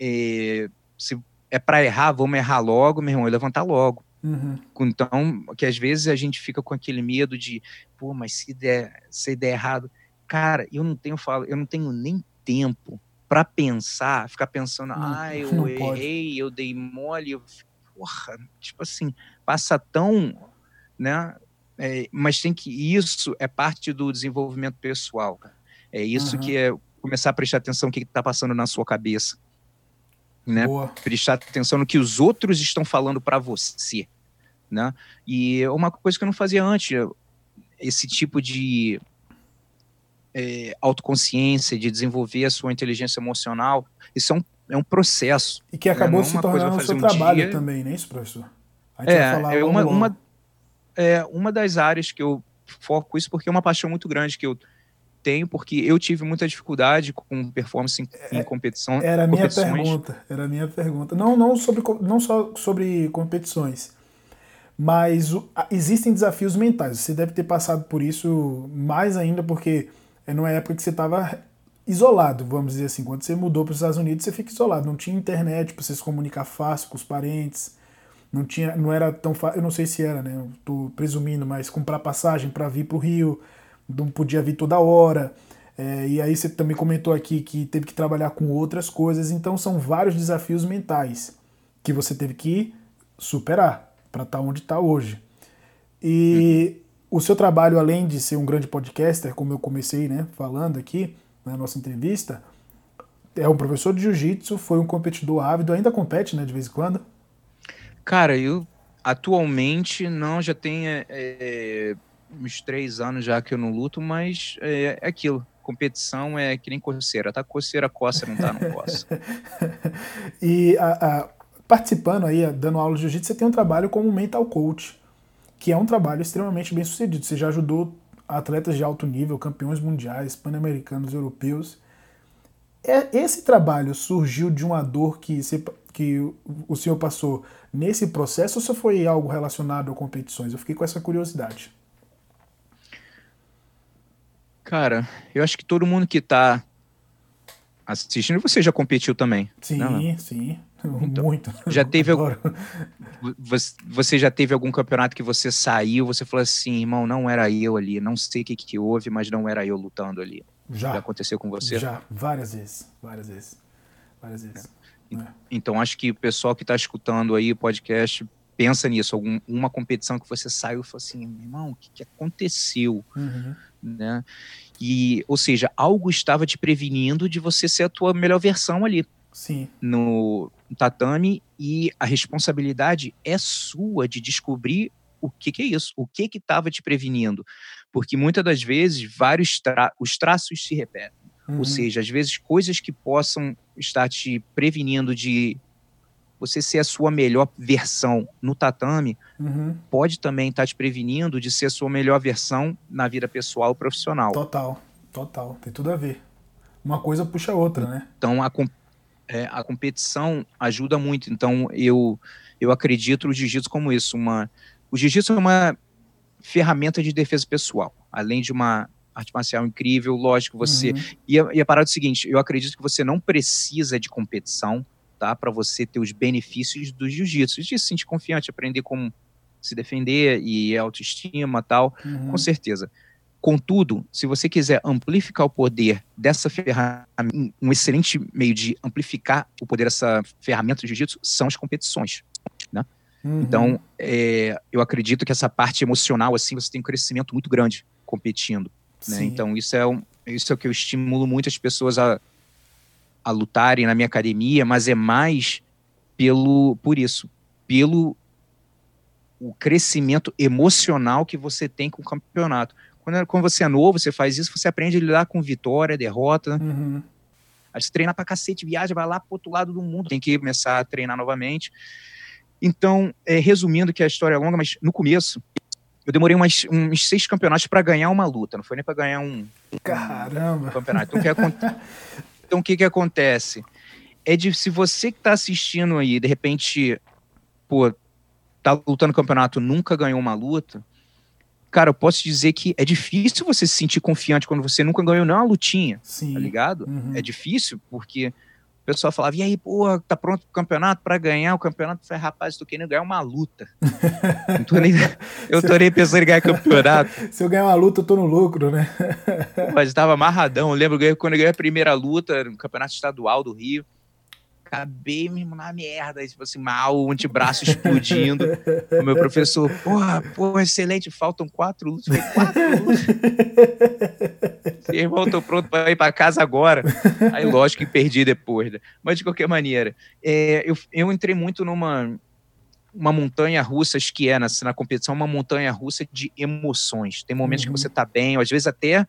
é, se é para errar, vamos errar logo, meu irmão, e levantar logo. Uhum. Então, que às vezes a gente fica com aquele medo de, pô, mas se der, se der errado, cara, eu não tenho falo, eu não tenho nem tempo para pensar, ficar pensando, ah, eu errei, pode. eu dei mole, eu, porra, tipo assim, passa tão, né? É, mas tem que isso é parte do desenvolvimento pessoal. Cara. É isso uhum. que é começar a prestar atenção no que está passando na sua cabeça, né? Boa. Prestar atenção no que os outros estão falando para você, né? E uma coisa que eu não fazia antes, esse tipo de é, autoconsciência, de desenvolver a sua inteligência emocional, isso é um, é um processo. E que acabou né? se tornando o seu um trabalho dia. também, não é isso, professor? é, é uma, uma, é uma das áreas que eu foco isso porque é uma paixão muito grande que eu tenho, porque eu tive muita dificuldade com performance em, em é, competição. Era a minha pergunta, era a minha pergunta. Não, não, sobre, não só sobre competições, mas o, existem desafios mentais. Você deve ter passado por isso mais ainda, porque é numa época que você estava isolado, vamos dizer assim. Quando você mudou para os Estados Unidos, você fica isolado. Não tinha internet para você se comunicar fácil com os parentes não tinha, não era tão fácil, eu não sei se era, né? Eu tô presumindo, mas comprar passagem para vir para o Rio, não podia vir toda hora. É, e aí você também comentou aqui que teve que trabalhar com outras coisas, então são vários desafios mentais que você teve que superar para estar tá onde está hoje. E uhum. o seu trabalho, além de ser um grande podcaster, como eu comecei né, falando aqui na nossa entrevista, é um professor de jiu-jitsu, foi um competidor ávido, ainda compete né, de vez em quando? Cara, eu atualmente não, já tem é, é, uns três anos já que eu não luto, mas é, é aquilo. Competição é que nem coceira, tá coceira, coça, não tá, não coça. e a, a, participando aí, dando aula de jiu-jitsu, você tem um trabalho como mental coach, que é um trabalho extremamente bem sucedido. Você já ajudou atletas de alto nível, campeões mundiais, pan-americanos, europeus. É, esse trabalho surgiu de uma dor que, você, que o senhor passou nesse processo ou só foi algo relacionado a competições? Eu fiquei com essa curiosidade. Cara, eu acho que todo mundo que está assistindo, você já competiu também. Sim, não? sim. Então, Muito. Já teve algum, você já teve algum campeonato que você saiu, você falou assim, irmão, não era eu ali, não sei o que, que houve, mas não era eu lutando ali. Já. Já aconteceu com você? Já, várias vezes, várias vezes, várias vezes. É. É. Então acho que o pessoal que está escutando aí o podcast pensa nisso, alguma uma competição que você saiu e falou assim, irmão, o que, que aconteceu? Uhum. Né? E, ou seja, algo estava te prevenindo de você ser a tua melhor versão ali. Sim. No tatame e a responsabilidade é sua de descobrir o que, que é isso, o que que estava te prevenindo, porque muitas das vezes vários tra os traços se repetem, uhum. ou seja, às vezes coisas que possam estar te prevenindo de você ser a sua melhor versão no tatame, uhum. pode também estar te prevenindo de ser a sua melhor versão na vida pessoal e profissional. Total, total, tem tudo a ver. Uma coisa puxa a outra, né? Então a, é, a competição ajuda muito. Então eu eu acredito no jiu-jitsu como isso, uma o jiu-jitsu é uma ferramenta de defesa pessoal, além de uma arte marcial incrível, lógico, você... Uhum. E, a, e a parada é o seguinte, eu acredito que você não precisa de competição, tá? Para você ter os benefícios do jiu-jitsu, de se sentir confiante, aprender como se defender e autoestima tal, uhum. com certeza. Contudo, se você quiser amplificar o poder dessa ferramenta, um excelente meio de amplificar o poder dessa ferramenta de jiu-jitsu são as competições? Uhum. Então, é, eu acredito que essa parte emocional, assim, você tem um crescimento muito grande competindo. Né? Então, isso é, um, isso é o que eu estimulo muitas pessoas a, a lutarem na minha academia, mas é mais pelo por isso, pelo o crescimento emocional que você tem com o campeonato. Quando, quando você é novo, você faz isso, você aprende a lidar com vitória, derrota. Uhum. Aí você treina pra cacete, viaja, vai lá pro outro lado do mundo, tem que começar a treinar novamente. Então, é, resumindo que a história é longa, mas no começo, eu demorei umas, uns seis campeonatos para ganhar uma luta, não foi nem para ganhar um, Caramba. Um campeonato. Então, o que, então, o que, que acontece? É de se você que tá assistindo aí, de repente, pô, tá lutando no campeonato, nunca ganhou uma luta, cara, eu posso dizer que é difícil você se sentir confiante quando você nunca ganhou nem uma lutinha, Sim. tá ligado? Uhum. É difícil, porque pessoal falava, e aí, pô, tá pronto pro campeonato para ganhar o campeonato? Eu falei, rapaz, tô querendo ganhar uma luta. tô nem, eu tô nem pensando em ganhar campeonato. Se eu ganhar uma luta, eu tô no lucro, né? Mas tava amarradão. Eu lembro quando eu ganhei a primeira luta no campeonato estadual do Rio acabei mesmo na merda, tipo assim, mal, o antebraço explodindo. o meu professor, porra, porra, excelente, faltam quatro lutas. Falei, quatro lutas? irmão, tô pronto para ir para casa agora. Aí, lógico que perdi depois, né? Mas, de qualquer maneira, é, eu, eu entrei muito numa uma montanha russa que é na, na competição, uma montanha russa de emoções. Tem momentos uhum. que você tá bem, ou às vezes até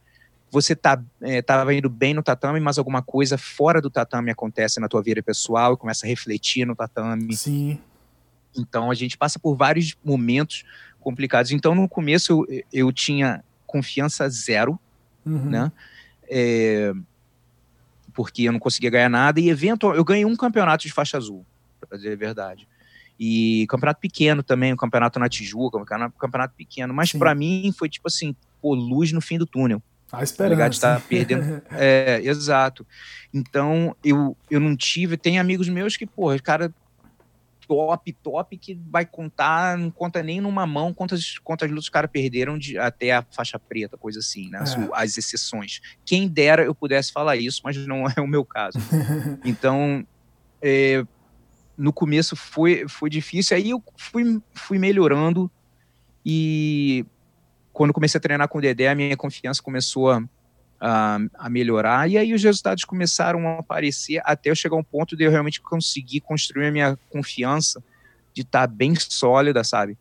você tá é, tava indo bem no tatame, mas alguma coisa fora do tatame acontece na tua vida pessoal e começa a refletir no tatame. Sim. Então a gente passa por vários momentos complicados. Então no começo eu, eu tinha confiança zero, uhum. né? É, porque eu não conseguia ganhar nada e evento eu ganhei um campeonato de faixa azul, para dizer a verdade. E campeonato pequeno também, um campeonato na Tijuca, um campeonato pequeno, mas para mim foi tipo assim, pô, luz no fim do túnel. A esperança. Tá tá perdendo. é, exato. Então, eu, eu não tive. Tem amigos meus que, pô, cara top, top, que vai contar, não conta nem numa mão quantas, quantas lutas os caras perderam de, até a faixa preta, coisa assim, né? É. As exceções. Quem dera eu pudesse falar isso, mas não é o meu caso. então, é, no começo foi, foi difícil, aí eu fui, fui melhorando e quando comecei a treinar com o Dedé, a minha confiança começou a, a, a, melhorar, e aí os resultados começaram a aparecer até eu chegar a um ponto de eu realmente conseguir construir a minha confiança de estar tá bem sólida, sabe?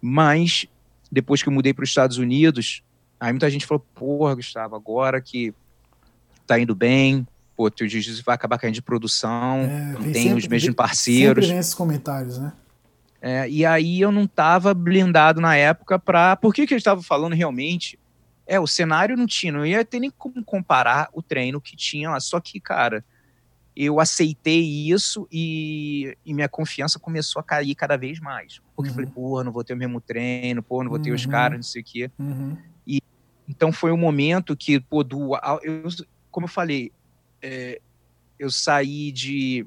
Mas, depois que eu mudei para os Estados Unidos, aí muita gente falou, porra, Gustavo, agora que tá indo bem, pô, teu jiu-jitsu vai acabar caindo de produção, é, não tem sempre, os mesmos parceiros. Sempre vem esses comentários, né? É, e aí eu não estava blindado na época para. Por que, que eu estava falando realmente? É, o cenário não tinha, não ia ter nem como comparar o treino que tinha lá. Só que, cara, eu aceitei isso e, e minha confiança começou a cair cada vez mais. Porque uhum. eu falei, pô, não vou ter o mesmo treino, pô, não vou ter uhum. os caras, não sei o quê. Uhum. E, então foi um momento que, pô, do, eu, como eu falei, é, eu saí de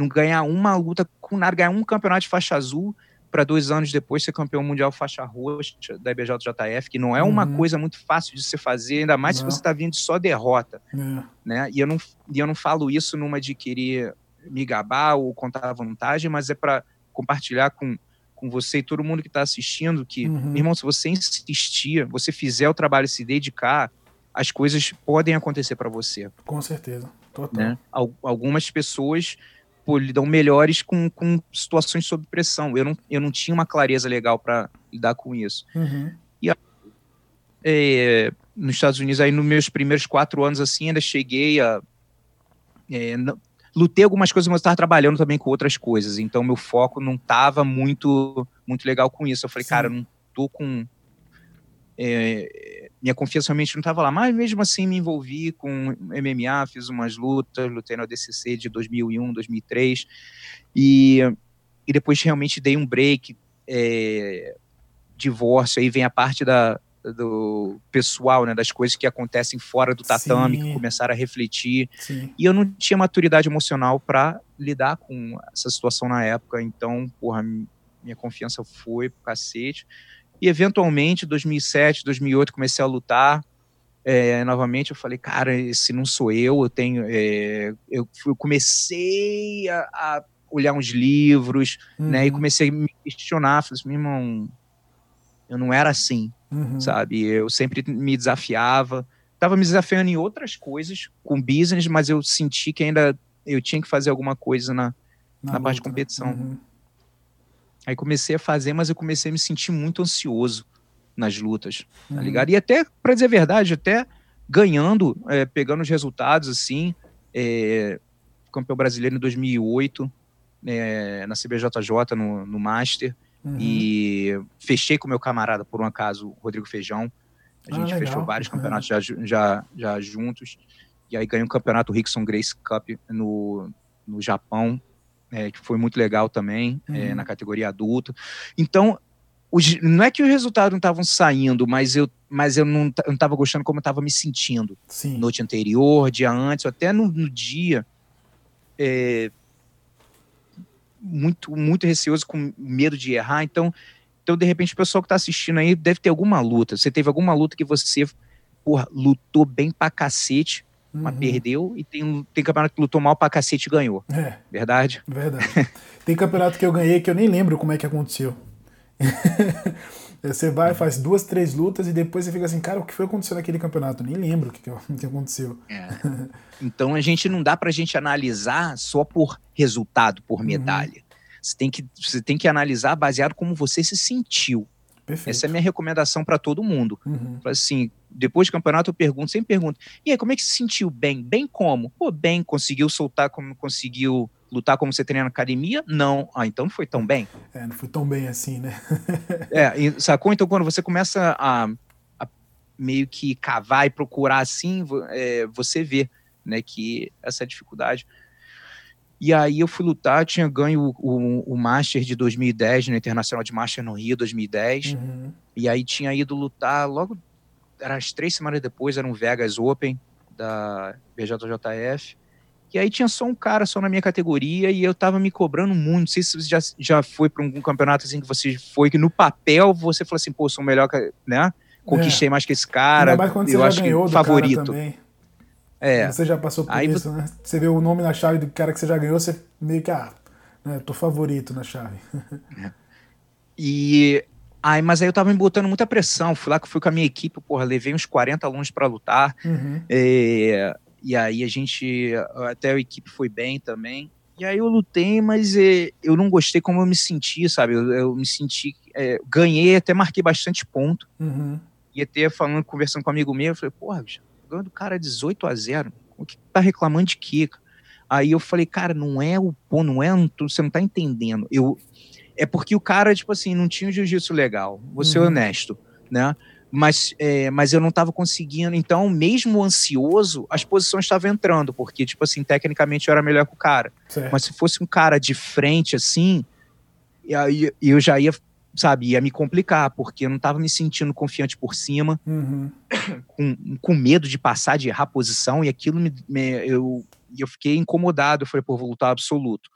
não ganhar uma luta com nada, ganhar um campeonato de faixa azul para dois anos depois ser campeão mundial faixa roxa da IBJJF, que não é uma uhum. coisa muito fácil de se fazer, ainda mais não. se você está vindo de só derrota, é. né? E eu não e eu não falo isso numa de querer me gabar ou contar vantagem, mas é para compartilhar com com você e todo mundo que está assistindo que, uhum. irmão, se você insistir, você fizer o trabalho e se dedicar, as coisas podem acontecer para você. Com certeza, total. Né? Algumas pessoas pô, lidam melhores com, com situações sob pressão. Eu não, eu não tinha uma clareza legal para lidar com isso. Uhum. E é, nos Estados Unidos, aí nos meus primeiros quatro anos, assim, ainda cheguei a. É, não, lutei algumas coisas, mas estava trabalhando também com outras coisas. Então, meu foco não estava muito, muito legal com isso. Eu falei, Sim. cara, não tô com. É, minha confiança realmente não estava lá, mas mesmo assim me envolvi com MMA, fiz umas lutas, lutei no ADCC de 2001, 2003, e, e depois realmente dei um break, é, divórcio, aí vem a parte da, do pessoal, né, das coisas que acontecem fora do tatame, Sim. que começaram a refletir. Sim. E eu não tinha maturidade emocional para lidar com essa situação na época, então, porra, minha confiança foi pro cacete. E eventualmente, 2007, 2008, comecei a lutar. É, novamente, eu falei, cara, esse não sou eu. Eu tenho, é, eu, eu, comecei a, a, olhar uns livros, uhum. né? E uhum. comecei a me questionar. Falei assim, meu irmão, eu não era assim, uhum. sabe? Eu sempre me desafiava. Tava me desafiando em outras coisas, com business, mas eu senti que ainda eu tinha que fazer alguma coisa na, na, na parte de competição. Uhum. Aí comecei a fazer, mas eu comecei a me sentir muito ansioso nas lutas, tá uhum. tá ligado? E até, para dizer a verdade, até ganhando, é, pegando os resultados, assim, é, campeão brasileiro em 2008, é, na CBJJ, no, no Master, uhum. e fechei com meu camarada, por um acaso, Rodrigo Feijão, a gente ah, fechou vários uhum. campeonatos já, já, já juntos, e aí ganhei um campeonato Rickson Grace Cup no, no Japão, é, que foi muito legal também, é, uhum. é, na categoria adulta. Então, os, não é que os resultados não estavam saindo, mas eu, mas eu não estava gostando como eu estava me sentindo. Sim. Noite anterior, dia antes, até no, no dia. É, muito, muito receoso, com medo de errar. Então, então de repente, o pessoal que está assistindo aí deve ter alguma luta. Você teve alguma luta que você porra, lutou bem pra cacete, uhum. mas perdeu, e tem, tem campeonato que lutou mal pra cacete e ganhou. É. Verdade? Verdade. tem campeonato que eu ganhei que eu nem lembro como é que aconteceu. você vai, faz duas, três lutas e depois você fica assim, cara, o que foi acontecer naquele campeonato? Eu nem lembro o que, que aconteceu. É. Então a gente não dá pra gente analisar só por resultado, por uhum. medalha. Uhum. Você, tem que, você tem que analisar baseado como você se sentiu. Perfeito. Essa é a minha recomendação para todo mundo. Uhum. Assim, depois do campeonato eu pergunto, sempre pergunto, e aí, como é que se sentiu bem? Bem como? Pô, bem, conseguiu soltar como conseguiu lutar como você treina na academia? Não. Ah, então não foi tão bem. É, não foi tão bem assim, né? é, e, sacou? Então quando você começa a, a meio que cavar e procurar assim, é, você vê, né, que essa dificuldade. E aí eu fui lutar, tinha ganho o, o, o Master de 2010, no Internacional de Master no Rio, 2010. Uhum. E aí tinha ido lutar logo, as três semanas depois, era um Vegas Open da BJJF. E aí tinha só um cara só na minha categoria e eu tava me cobrando muito. Não sei se você já, já foi para algum campeonato assim que você foi, que no papel você falou assim, pô, sou melhor né? Conquistei é. mais que esse cara. Ainda mais quando eu acho que favorito. também. É. Você já passou por Aí, isso, né? Você vê o nome na chave do cara que você já ganhou, você meio que, ah, né, tô favorito na chave. E. Aí, mas aí eu tava me botando muita pressão. Fui lá que fui com a minha equipe, porra, levei uns 40 alunos para lutar. Uhum. É, e aí a gente. Até a equipe foi bem também. E aí eu lutei, mas é, eu não gostei como eu me senti, sabe? Eu, eu me senti. É, ganhei, até marquei bastante ponto. Uhum. E até falando, conversando com um amigo meu, eu falei, porra, bicho, ganhando do cara 18 a 0. O que tá reclamando de quê? Aí eu falei, cara, não é o pô, não é, você não tá entendendo. Eu é porque o cara, tipo assim, não tinha um jiu-jitsu legal. Vou ser uhum. honesto, né? Mas, é, mas eu não estava conseguindo. Então, mesmo ansioso, as posições estavam entrando, porque, tipo assim, tecnicamente eu era melhor que o cara. Certo. Mas se fosse um cara de frente, assim, eu, eu já ia sabe, ia me complicar, porque eu não estava me sentindo confiante por cima, uhum. com, com medo de passar, de errar posição, e aquilo me, me, eu, eu fiquei incomodado. Eu falei, pô, vou lutar absoluto.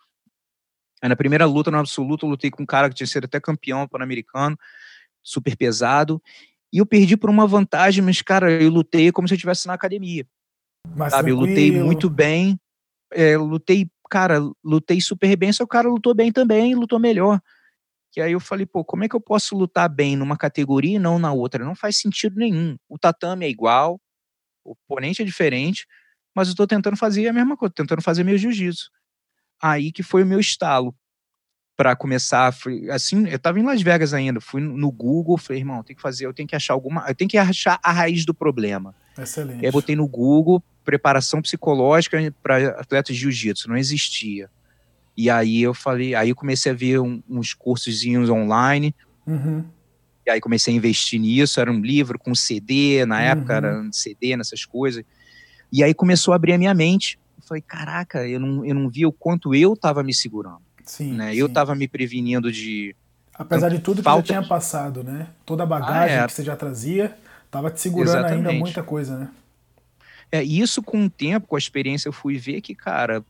Aí na primeira luta no absoluto, eu lutei com um cara que tinha sido até campeão pan-americano, super pesado, e eu perdi por uma vantagem, mas, cara, eu lutei como se eu estivesse na academia. Mas sabe, tranquilo. eu lutei muito bem, é, lutei, cara, lutei super bem, só o cara lutou bem também, lutou melhor. Que aí eu falei, pô, como é que eu posso lutar bem numa categoria e não na outra? Não faz sentido nenhum. O tatame é igual, o oponente é diferente, mas eu tô tentando fazer a mesma coisa, tentando fazer meu jiu-jitsu. Aí que foi o meu estalo para começar, fui, assim, eu tava em Las Vegas ainda, fui no Google, falei, irmão, tem que fazer, eu tenho que achar alguma, eu tenho que achar a raiz do problema. Excelente. E aí botei no Google preparação psicológica para atletas de jiu-jitsu, não existia. E aí eu falei, aí eu comecei a ver um, uns cursozinhos online. Uhum. E aí comecei a investir nisso, era um livro com CD, na uhum. época era um CD, nessas coisas. E aí começou a abrir a minha mente. Eu falei, caraca, eu não, eu não via o quanto eu estava me segurando. Sim, né? sim. Eu estava me prevenindo de, Apesar de tudo que falta... você tinha passado, né? Toda a bagagem ah, é. que você já trazia, tava te segurando Exatamente. ainda muita coisa, né? É, isso com o tempo, com a experiência, eu fui ver que, cara,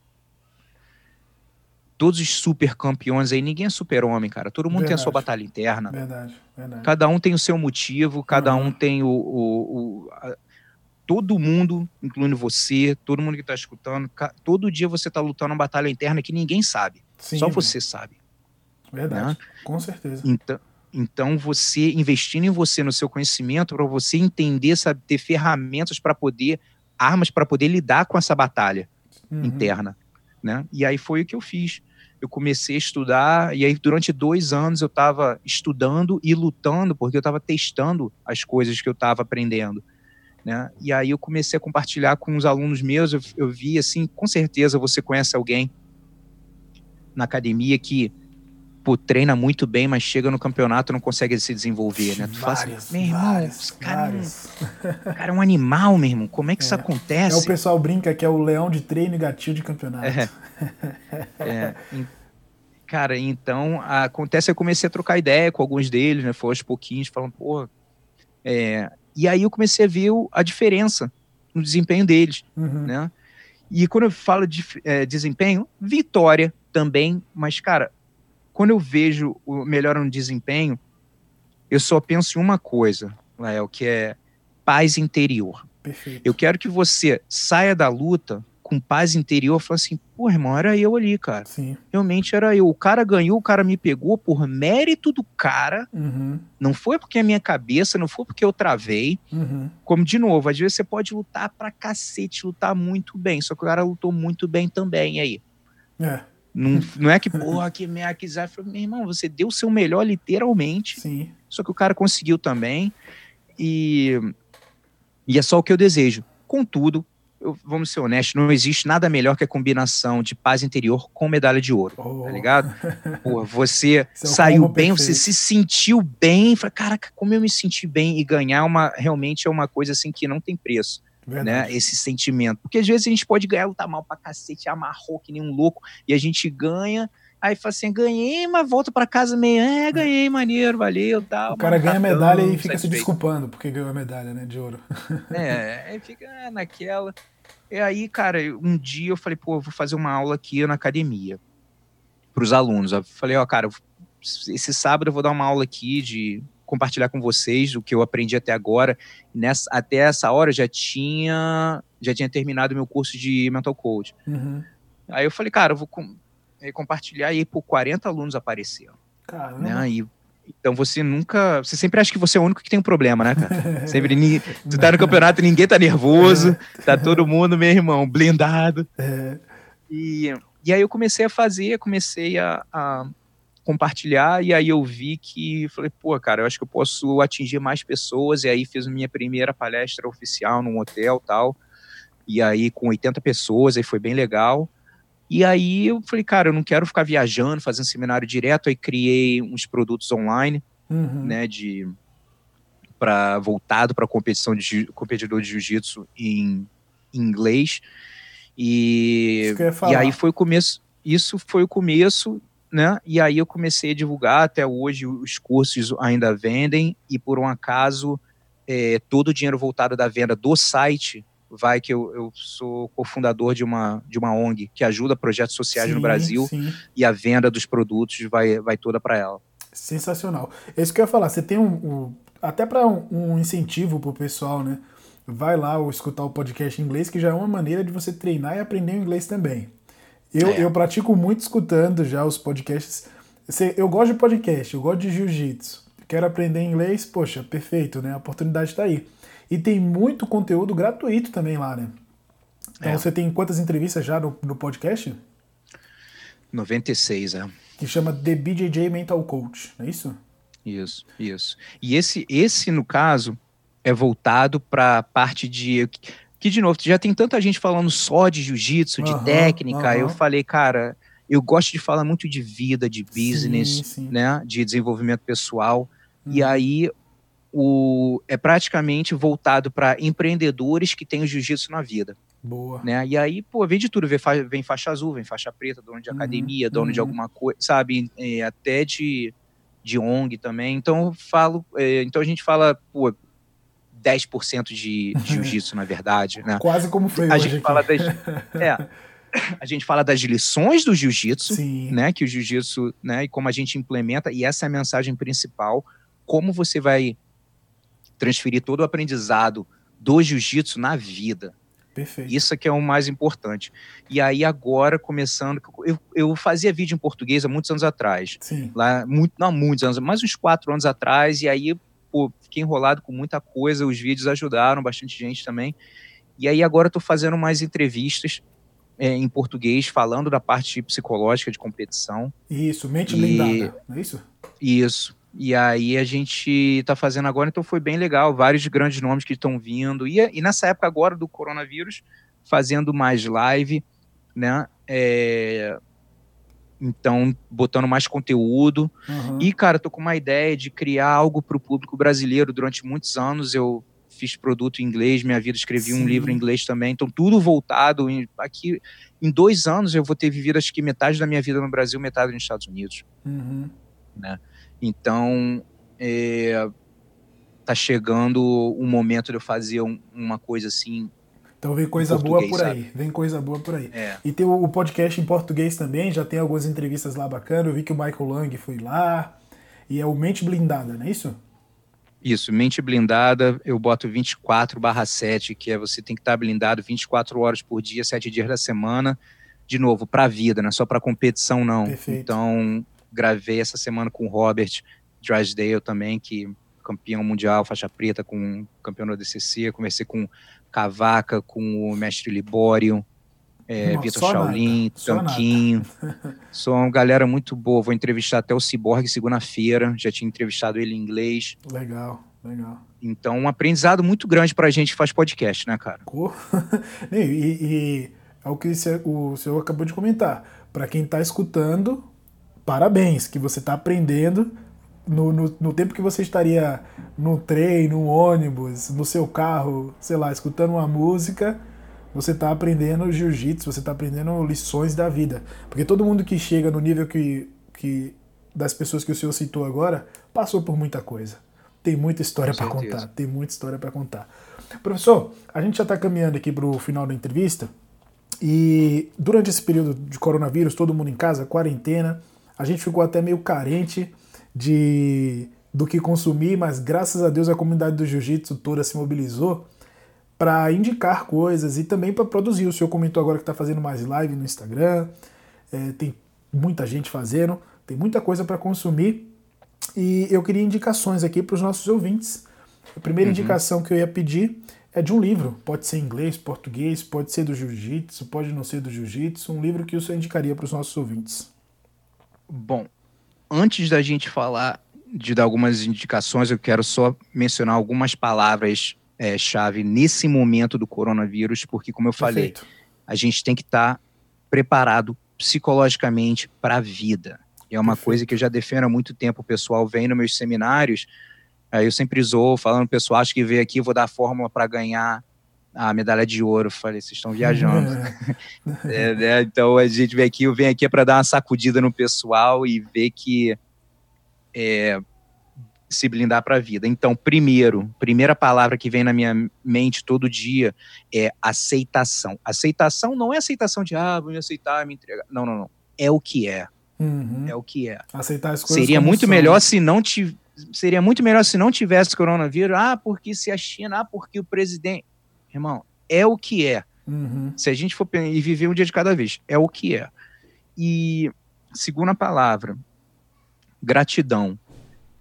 todos os super campeões aí, ninguém é super-homem, cara. Todo mundo verdade. tem a sua batalha interna. Verdade, verdade. Cada um tem o seu motivo, cada uhum. um tem o. o, o a, todo mundo, incluindo você, todo mundo que está escutando, todo dia você está lutando uma batalha interna que ninguém sabe. Sim, Só você sabe. Verdade, né? com certeza. Então, então, você investindo em você, no seu conhecimento, para você entender, sabe, ter ferramentas para poder, armas para poder lidar com essa batalha uhum. interna né? E aí foi o que eu fiz. Eu comecei a estudar, e aí durante dois anos eu estava estudando e lutando, porque eu estava testando as coisas que eu estava aprendendo. Né? E aí eu comecei a compartilhar com os alunos meus, eu, eu vi assim, com certeza você conhece alguém na academia que pô, treina muito bem, mas chega no campeonato não consegue se desenvolver, né? Tu vários, fala assim, meu irmão, vários, cara, é um, cara é um animal, meu irmão, como é que é, isso acontece? É, o pessoal brinca que é o leão de treino e gatilho de campeonato. É, é, cara, então, acontece, eu comecei a trocar ideia com alguns deles, né, foi aos pouquinhos, falando, pô, é, e aí eu comecei a ver a diferença no desempenho deles, uhum. né? E quando eu falo de é, desempenho, vitória também, mas, cara, quando eu vejo o melhor no desempenho, eu só penso em uma coisa, Lael, que é paz interior. Perfeito. Eu quero que você saia da luta com paz interior, falando assim, pô, irmão, era eu ali, cara. Sim. Realmente era eu. O cara ganhou, o cara me pegou por mérito do cara. Uhum. Não foi porque a minha cabeça, não foi porque eu travei. Uhum. Como, de novo, às vezes você pode lutar pra cacete, lutar muito bem, só que o cara lutou muito bem também, aí. É. Não, não é que, porra, que merda quiser. Meu irmão, você deu o seu melhor literalmente. Sim. Só que o cara conseguiu também. E, e é só o que eu desejo. Contudo, eu, vamos ser honestos, não existe nada melhor que a combinação de paz interior com medalha de ouro, oh. tá ligado? Pô, você é saiu bem, perfeito. você se sentiu bem, fala, caraca, como eu me senti bem e ganhar uma realmente é uma coisa assim que não tem preço né? Esse sentimento. Porque às vezes a gente pode ganhar, lutar mal pra cacete, amarrou que nem um louco, e a gente ganha, aí fala assim, ganhei, mas volta para casa meio, é, ganhei, maneiro, valeu, tal. O cara ganha medalha e fica se desculpando porque ganhou a medalha, né, de ouro. É, aí fica naquela. E aí, cara, um dia eu falei, pô, eu vou fazer uma aula aqui na academia para os alunos. Eu falei, ó, cara, esse sábado eu vou dar uma aula aqui de compartilhar com vocês o que eu aprendi até agora. Nessa, até essa hora eu já tinha já tinha terminado meu curso de mental coach. Uhum. Aí eu falei, cara, eu vou com, eh, compartilhar e por 40 alunos apareceram. Caramba. Né? E, então você nunca. Você sempre acha que você é o único que tem um problema, né, cara? Sempre tu tá no campeonato e ninguém tá nervoso, tá todo mundo, meu irmão, blindado. É. E, e aí eu comecei a fazer, comecei a, a compartilhar, e aí eu vi que falei, pô, cara, eu acho que eu posso atingir mais pessoas, e aí fiz minha primeira palestra oficial num hotel tal, e aí com 80 pessoas, aí foi bem legal. E aí eu falei, cara, eu não quero ficar viajando, fazendo seminário direto, aí criei uns produtos online, uhum. né, de para voltado para competição de competidor de jiu-jitsu em, em inglês. E, e aí foi o começo, isso foi o começo né? E aí eu comecei a divulgar, até hoje os cursos ainda vendem, e por um acaso, é, todo o dinheiro voltado da venda do site vai que eu, eu sou cofundador de uma, de uma ONG que ajuda projetos sociais sim, no Brasil, sim. e a venda dos produtos vai, vai toda para ela. Sensacional. É isso que eu ia falar, você tem um, um até para um, um incentivo para o pessoal, né? Vai lá ou escutar o podcast em inglês, que já é uma maneira de você treinar e aprender o inglês também. Eu, é. eu pratico muito escutando já os podcasts. Eu gosto de podcast, eu gosto de jiu-jitsu. Quero aprender inglês, poxa, perfeito, né? A oportunidade está aí. E tem muito conteúdo gratuito também lá, né? Então é. você tem quantas entrevistas já no, no podcast? 96, é. Que chama The BJJ Mental Coach, não é isso? Isso, isso. E esse, esse no caso, é voltado para a parte de que, de novo, já tem tanta gente falando só de jiu-jitsu, de uhum, técnica. Uhum. Eu falei, cara, eu gosto de falar muito de vida, de business, sim, sim. né? De desenvolvimento pessoal. Uhum. E aí o, é praticamente voltado para empreendedores que têm o jiu-jitsu na vida. Boa. Né? E aí, pô, vem de tudo, vem, fa vem faixa azul, vem faixa preta, dono de uhum, academia, dono de uhum. alguma coisa, sabe? É, até de de ONG também. Então eu falo, é, então a gente fala, pô, 10% de, de jiu-jitsu, na verdade. Né? Quase como foi a gente aqui. fala das, é, a gente fala das lições do jiu-jitsu, né? Que o jiu-jitsu, né? E como a gente implementa, e essa é a mensagem principal, como você vai transferir todo o aprendizado do jiu-jitsu na vida. Perfeito. Isso é que é o mais importante. E aí agora, começando, eu, eu fazia vídeo em português há muitos anos atrás. Sim. Lá, muito, não muitos anos, mais uns quatro anos atrás, e aí pô, fiquei enrolado com muita coisa, os vídeos ajudaram bastante gente também. E aí agora estou fazendo mais entrevistas é, em português, falando da parte psicológica de competição. Isso, mente blindada, não é isso? Isso. E aí a gente está fazendo agora, então foi bem legal, vários grandes nomes que estão vindo. E, e nessa época agora do coronavírus, fazendo mais live, né? É, então, botando mais conteúdo. Uhum. E, cara, tô com uma ideia de criar algo para o público brasileiro. Durante muitos anos eu fiz produto em inglês, minha vida escrevi Sim. um livro em inglês também. Então, tudo voltado. Em, aqui, em dois anos eu vou ter vivido, acho que metade da minha vida no Brasil, metade nos Estados Unidos. Uhum. Né? Então, é, tá chegando o momento de eu fazer um, uma coisa assim. Então vem coisa boa por aí, vem coisa boa por aí. É. E tem o, o, podcast em português também, já tem algumas entrevistas lá bacanas. Eu vi que o Michael Lang foi lá. E é o Mente Blindada, não é isso? Isso, mente blindada, eu boto 24 barra 7, que é você tem que estar blindado 24 horas por dia, 7 dias da semana, de novo, para a vida, não é só para competição não. Perfeito. Então, gravei essa semana com o Robert Drysdale também, que campeão mundial, faixa preta, com campeão da DCC, conversei com Cavaca, com o mestre Libório, é, Vitor Shaolin, Tanquinho. Sou uma galera muito boa. Vou entrevistar até o Cyborg segunda-feira. Já tinha entrevistado ele em inglês. Legal, legal. Então, um aprendizado muito grande pra gente que faz podcast, né, cara? e, e é o que o senhor acabou de comentar. Para quem tá escutando, parabéns, que você tá aprendendo no, no, no, tempo que você estaria no trem, no ônibus, no seu carro, sei lá, escutando uma música, você está aprendendo jiu-jitsu, você está aprendendo lições da vida. Porque todo mundo que chega no nível que, que das pessoas que o senhor citou agora, passou por muita coisa. Tem muita história para contar, tem muita história para contar. Professor, a gente já está caminhando aqui para o final da entrevista e durante esse período de coronavírus, todo mundo em casa, quarentena, a gente ficou até meio carente de do que consumir, mas graças a Deus a comunidade do jiu-jitsu toda se mobilizou para indicar coisas e também para produzir. O senhor comentou agora que está fazendo mais live no Instagram, é, tem muita gente fazendo, tem muita coisa para consumir e eu queria indicações aqui para os nossos ouvintes. A primeira uhum. indicação que eu ia pedir é de um livro, pode ser inglês, português, pode ser do jiu-jitsu, pode não ser do jiu-jitsu, um livro que o senhor indicaria para os nossos ouvintes. Bom, antes da gente falar de dar algumas indicações, eu quero só mencionar algumas palavras é, chave nesse momento do coronavírus, porque, como eu falei, Perfeito. a gente tem que estar tá preparado psicologicamente para a vida. E é uma Perfeito. coisa que eu já defendo há muito tempo. O pessoal vem nos meus seminários, aí eu sempre zoo, falando, pessoal, acho que veio aqui, vou dar a fórmula para ganhar a medalha de ouro. Falei, vocês estão viajando. é, né? Então a gente vem aqui, eu venho aqui para dar uma sacudida no pessoal e ver que é, se blindar para a vida. Então, primeiro, primeira palavra que vem na minha mente todo dia é aceitação. Aceitação não é aceitação de ah, vou me aceitar, me entregar. Não, não, não. É o que é. Uhum. É o que é. Aceitar as coisas. Seria muito são. melhor se não tivesse. Seria muito melhor se não tivesse coronavírus. Ah, porque se a China, ah, porque o presidente. Irmão, é o que é. Uhum. Se a gente for e viver um dia de cada vez, é o que é. E segunda palavra, gratidão.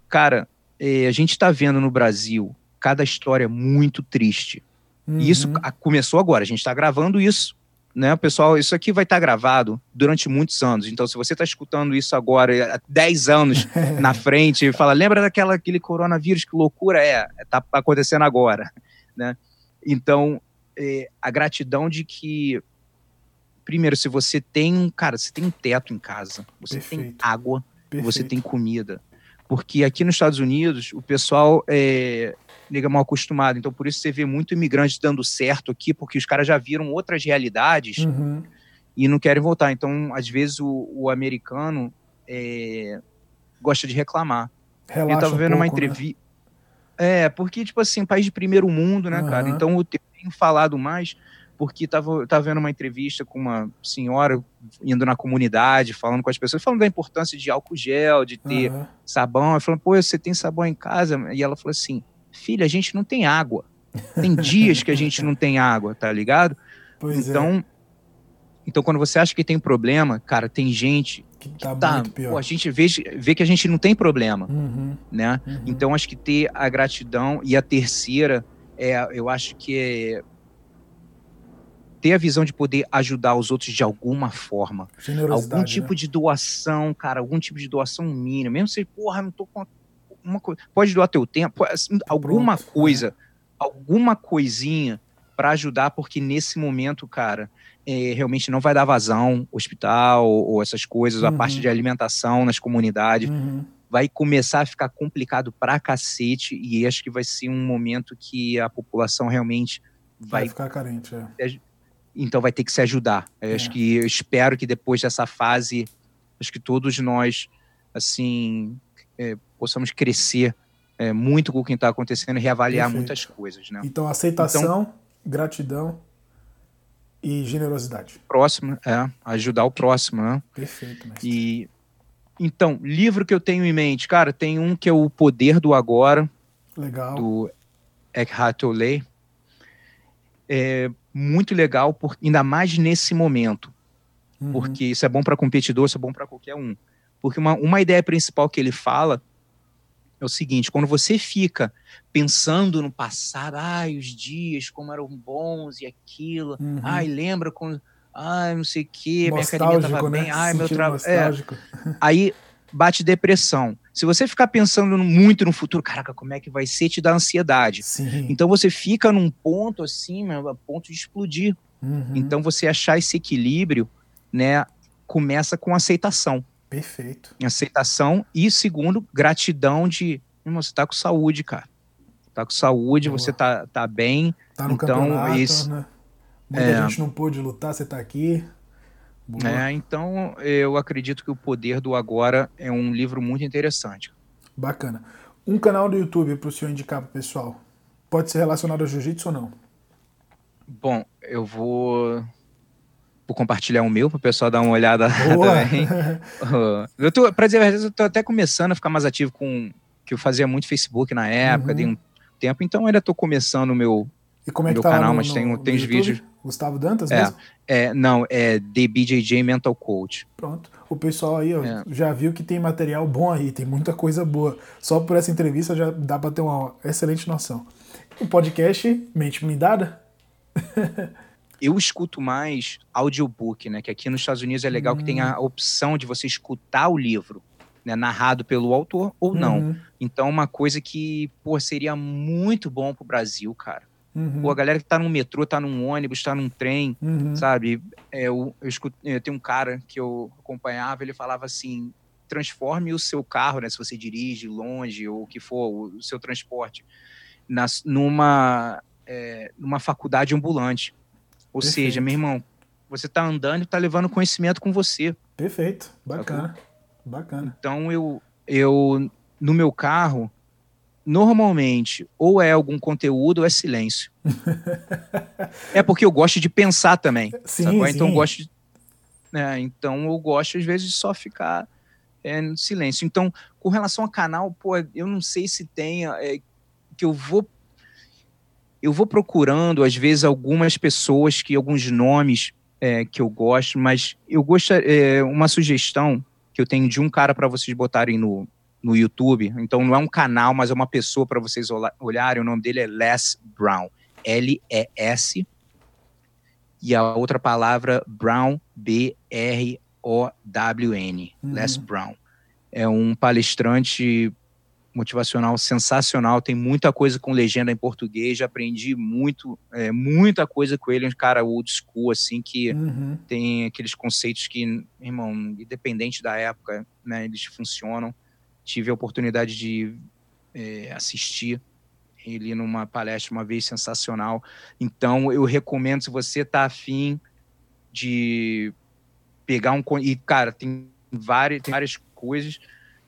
Cara, é, a gente está vendo no Brasil cada história muito triste. Uhum. E isso começou agora, a gente está gravando isso. Né, pessoal, isso aqui vai estar tá gravado durante muitos anos. Então, se você está escutando isso agora, há 10 anos na frente, e fala, lembra daquela aquele coronavírus, que loucura é? Está acontecendo agora. Né? Então, é, a gratidão de que, primeiro, se você tem, cara, você tem um teto em casa, você Perfeito. tem água, Perfeito. você tem comida. Porque aqui nos Estados Unidos, o pessoal é nega mal acostumado. Então, por isso você vê muito imigrante dando certo aqui, porque os caras já viram outras realidades uhum. e não querem voltar. Então, às vezes, o, o americano é, gosta de reclamar. Relaxa eu tava um vendo uma pouco, né? É, porque, tipo assim, país de primeiro mundo, né, cara? Aham. Então eu tenho falado mais, porque tava, tava vendo uma entrevista com uma senhora indo na comunidade, falando com as pessoas, falando da importância de álcool gel, de ter Aham. sabão. Ela falou, pô, você tem sabão em casa? E ela falou assim, filha, a gente não tem água. Tem dias que a gente não tem água, tá ligado? Pois é, então, quando você acha que tem problema, cara, tem gente que tá, tá, muito pior. pô, a gente vê, vê que a gente não tem problema, Uhum, né? uhum. Então, acho que ter a gratidão e a terceira, é, eu acho que é ter a visão de poder ajudar os outros de alguma forma. Algum tipo né? de doação, cara, algum tipo de doação mínima. Mesmo se, porra, não tô com uma coisa. Pode doar teu tempo, assim, alguma Pronto, coisa, alguma coisinha para ajudar, porque nesse momento, cara, é, realmente não vai dar vazão, hospital ou essas coisas, a Uhum. parte de alimentação nas comunidades Uhum. vai começar a ficar complicado pra cacete e acho que vai ser um momento que a população realmente Vai vai, ficar carente, é. então vai ter que se ajudar. É. acho que eu espero que depois dessa fase, acho que todos nós assim é, possamos crescer é, muito com o que está acontecendo e reavaliar Perfeito. muitas coisas, né? Então, aceitação, gratidão e generosidade. Próximo, é, ajudar o próximo, né? Perfeito, mestre. E então, livro que eu tenho em mente, cara, tem um que é o Poder do Agora, Legal. do Eckhart Tolle. É muito legal, por, ainda mais nesse momento, Uhum. porque isso é bom para competidor, isso é bom para qualquer um. Porque uma, uma ideia principal que ele fala é o seguinte: quando você fica pensando no passado, ai, os dias como eram bons e aquilo, Uhum. ai, lembra quando, ai, não sei o que, minha academia Nostálgico, tava né? bem, ai, meu trabalho. É, aí bate depressão. Se você ficar pensando muito no futuro, caraca, como é que vai ser, te dá ansiedade. Sim. Então você fica num ponto assim, a ponto de explodir. Uhum. Então você achar esse equilíbrio, né, começa com aceitação. Perfeito. Aceitação e segundo, gratidão de, irmão, você tá com saúde, cara. Tá com saúde, Boa. você tá, tá bem. Tá no Então, isso- né? Muita É. gente não pôde lutar, você tá aqui. Né? Então eu acredito que o Poder do Agora é um livro muito interessante. Bacana. Um canal do YouTube pro senhor indicar pro pessoal. Pode ser relacionado ao jiu-jitsu ou não? Bom, eu vou, vou compartilhar o meu para o pessoal dar uma olhada também. Eu tô, pra dizer a verdade, eu tô até começando a ficar mais ativo com que eu fazia muito Facebook na época, Uhum. dei um tempo, então ainda tô começando o meu. e como é que Meu tá canal, no, mas tem- no tem os vídeos. Gustavo Dantas É. mesmo? É, não, é DBJJ Mental Coach. Pronto. O pessoal aí ó, É. já viu que tem material bom aí, tem muita coisa boa. Só por essa entrevista já dá pra ter uma excelente noção. O podcast Mente Blindada? Eu escuto mais audiobook, né? Que aqui nos Estados Unidos é legal que tem Hum. a opção de você escutar o livro, né? Narrado pelo autor ou não. Uhum, Então, uma coisa que, pô, seria muito bom pro Brasil, cara. uhum, Pô, a galera que tá num metrô, tá num ônibus, tá num trem, uhum. sabe? É, eu, eu, escuto, eu tenho um cara que eu acompanhava, ele falava assim: transforme o seu carro, né? Se você dirige longe ou o que for, o, o seu transporte, nas, numa, é, numa faculdade ambulante. Ou Perfeito. seja, meu irmão, você tá andando e tá levando conhecimento com você. Perfeito. Bacana. Bacana. Então eu, eu no meu carro, normalmente, ou é algum conteúdo ou é silêncio. é porque eu gosto de pensar também. Sim, sim. Então eu gosto de, né, então eu gosto às vezes de só ficar é, no silêncio. Então, com relação ao canal, pô, eu não sei se tem é, que eu vou eu vou procurando às vezes algumas pessoas que alguns nomes é, que eu gosto, mas eu gosto é, uma sugestão que eu tenho de um cara para vocês botarem no, no YouTube. Então não é um canal, mas é uma pessoa para vocês olha- olharem. O nome dele é Les Brown, L E a outra palavra Brown, B R O W N, Uhum. Les Brown. É um palestrante motivacional sensacional, tem muita coisa com legenda em português, já aprendi muito, é, muita coisa com ele, um cara old school, assim, que Uhum. tem aqueles conceitos que, irmão, independente da época, né, eles funcionam. Tive a oportunidade de é, assistir ele numa palestra uma vez sensacional. Então, eu recomendo, se você tá afim de pegar um. E, cara, tem várias, tem várias coisas.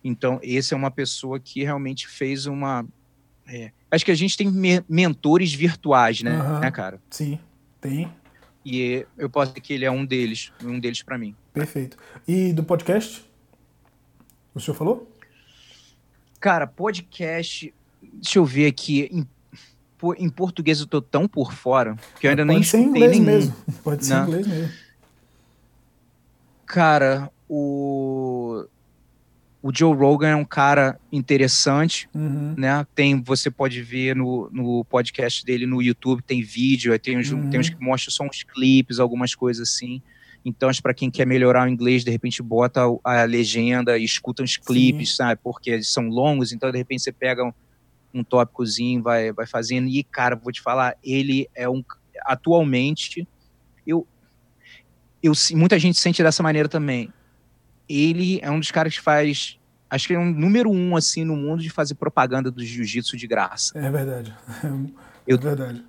Então, esse é uma pessoa que realmente fez uma. É, acho que a gente tem me mentores virtuais, né, uhum. né, cara? Sim, tem. E eu posso dizer que ele é um deles, um deles para mim. Perfeito. E do podcast? O senhor falou? Cara, podcast. Deixa eu ver aqui. Em, em português eu tô tão por fora que eu ainda Pode nem ser inglês nenhum. mesmo. Pode ser Não. inglês mesmo. Cara, o o Joe Rogan é um cara interessante, uhum. né? Tem, você pode ver no, no podcast dele no YouTube, tem vídeo, tem uns, uhum. tem uns que mostram só uns clipes, algumas coisas assim. Então, para quem quer melhorar o inglês, de repente bota a, legenda e escuta uns clipes, Sim. sabe? Porque eles são longos, então de repente você pega um, um tópicozinho, vai, vai fazendo. E, cara, vou te falar, ele é um. Atualmente, eu, eu, muita gente sente dessa maneira também ele é um dos caras que faz. Acho que é um número um, assim, no mundo de fazer propaganda do jiu-jitsu de graça. É verdade. É eu, verdade.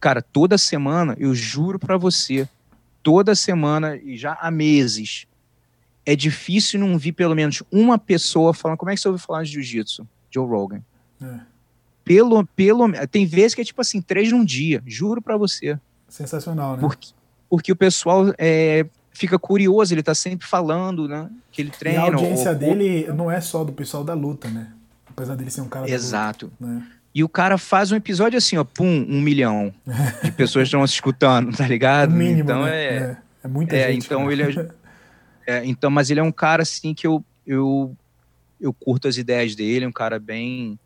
Cara, toda semana, eu juro para você, toda semana, e já há meses, é difícil não vir pelo menos uma pessoa falando como é que você ouviu falar de jiu-jitsu? Joe Rogan. É. Pelo, pelo, tem vezes que é tipo assim, três num dia, juro para você. Sensacional, né? Porque, porque o pessoal é, fica curioso, ele tá sempre falando, né? Que ele treina. E a audiência ou, dele não é só do pessoal da luta, né? Apesar dele ser um cara Exato. Luta, né? E o cara faz um episódio assim, ó, pum, um milhão de pessoas estão escutando, tá ligado? O mínimo, então né? é, é, é muita é, gente. Então ele é, é, então, mas ele é um cara assim que eu, eu, eu curto as ideias dele, um cara bem,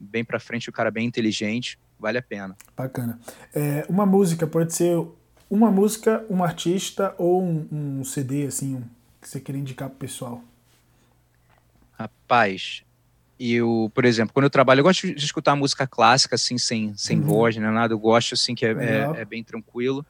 bem para frente, um cara bem inteligente, vale a pena. Bacana. É, uma música pode ser uma música, um artista ou um, um CD, assim, um, que você queria indicar pro pessoal? Rapaz, eu, por exemplo, quando eu trabalho, eu gosto de escutar música clássica, assim, sem, sem uhum. voz, né, nada, eu gosto, assim, que é, é, é, bem tranquilo.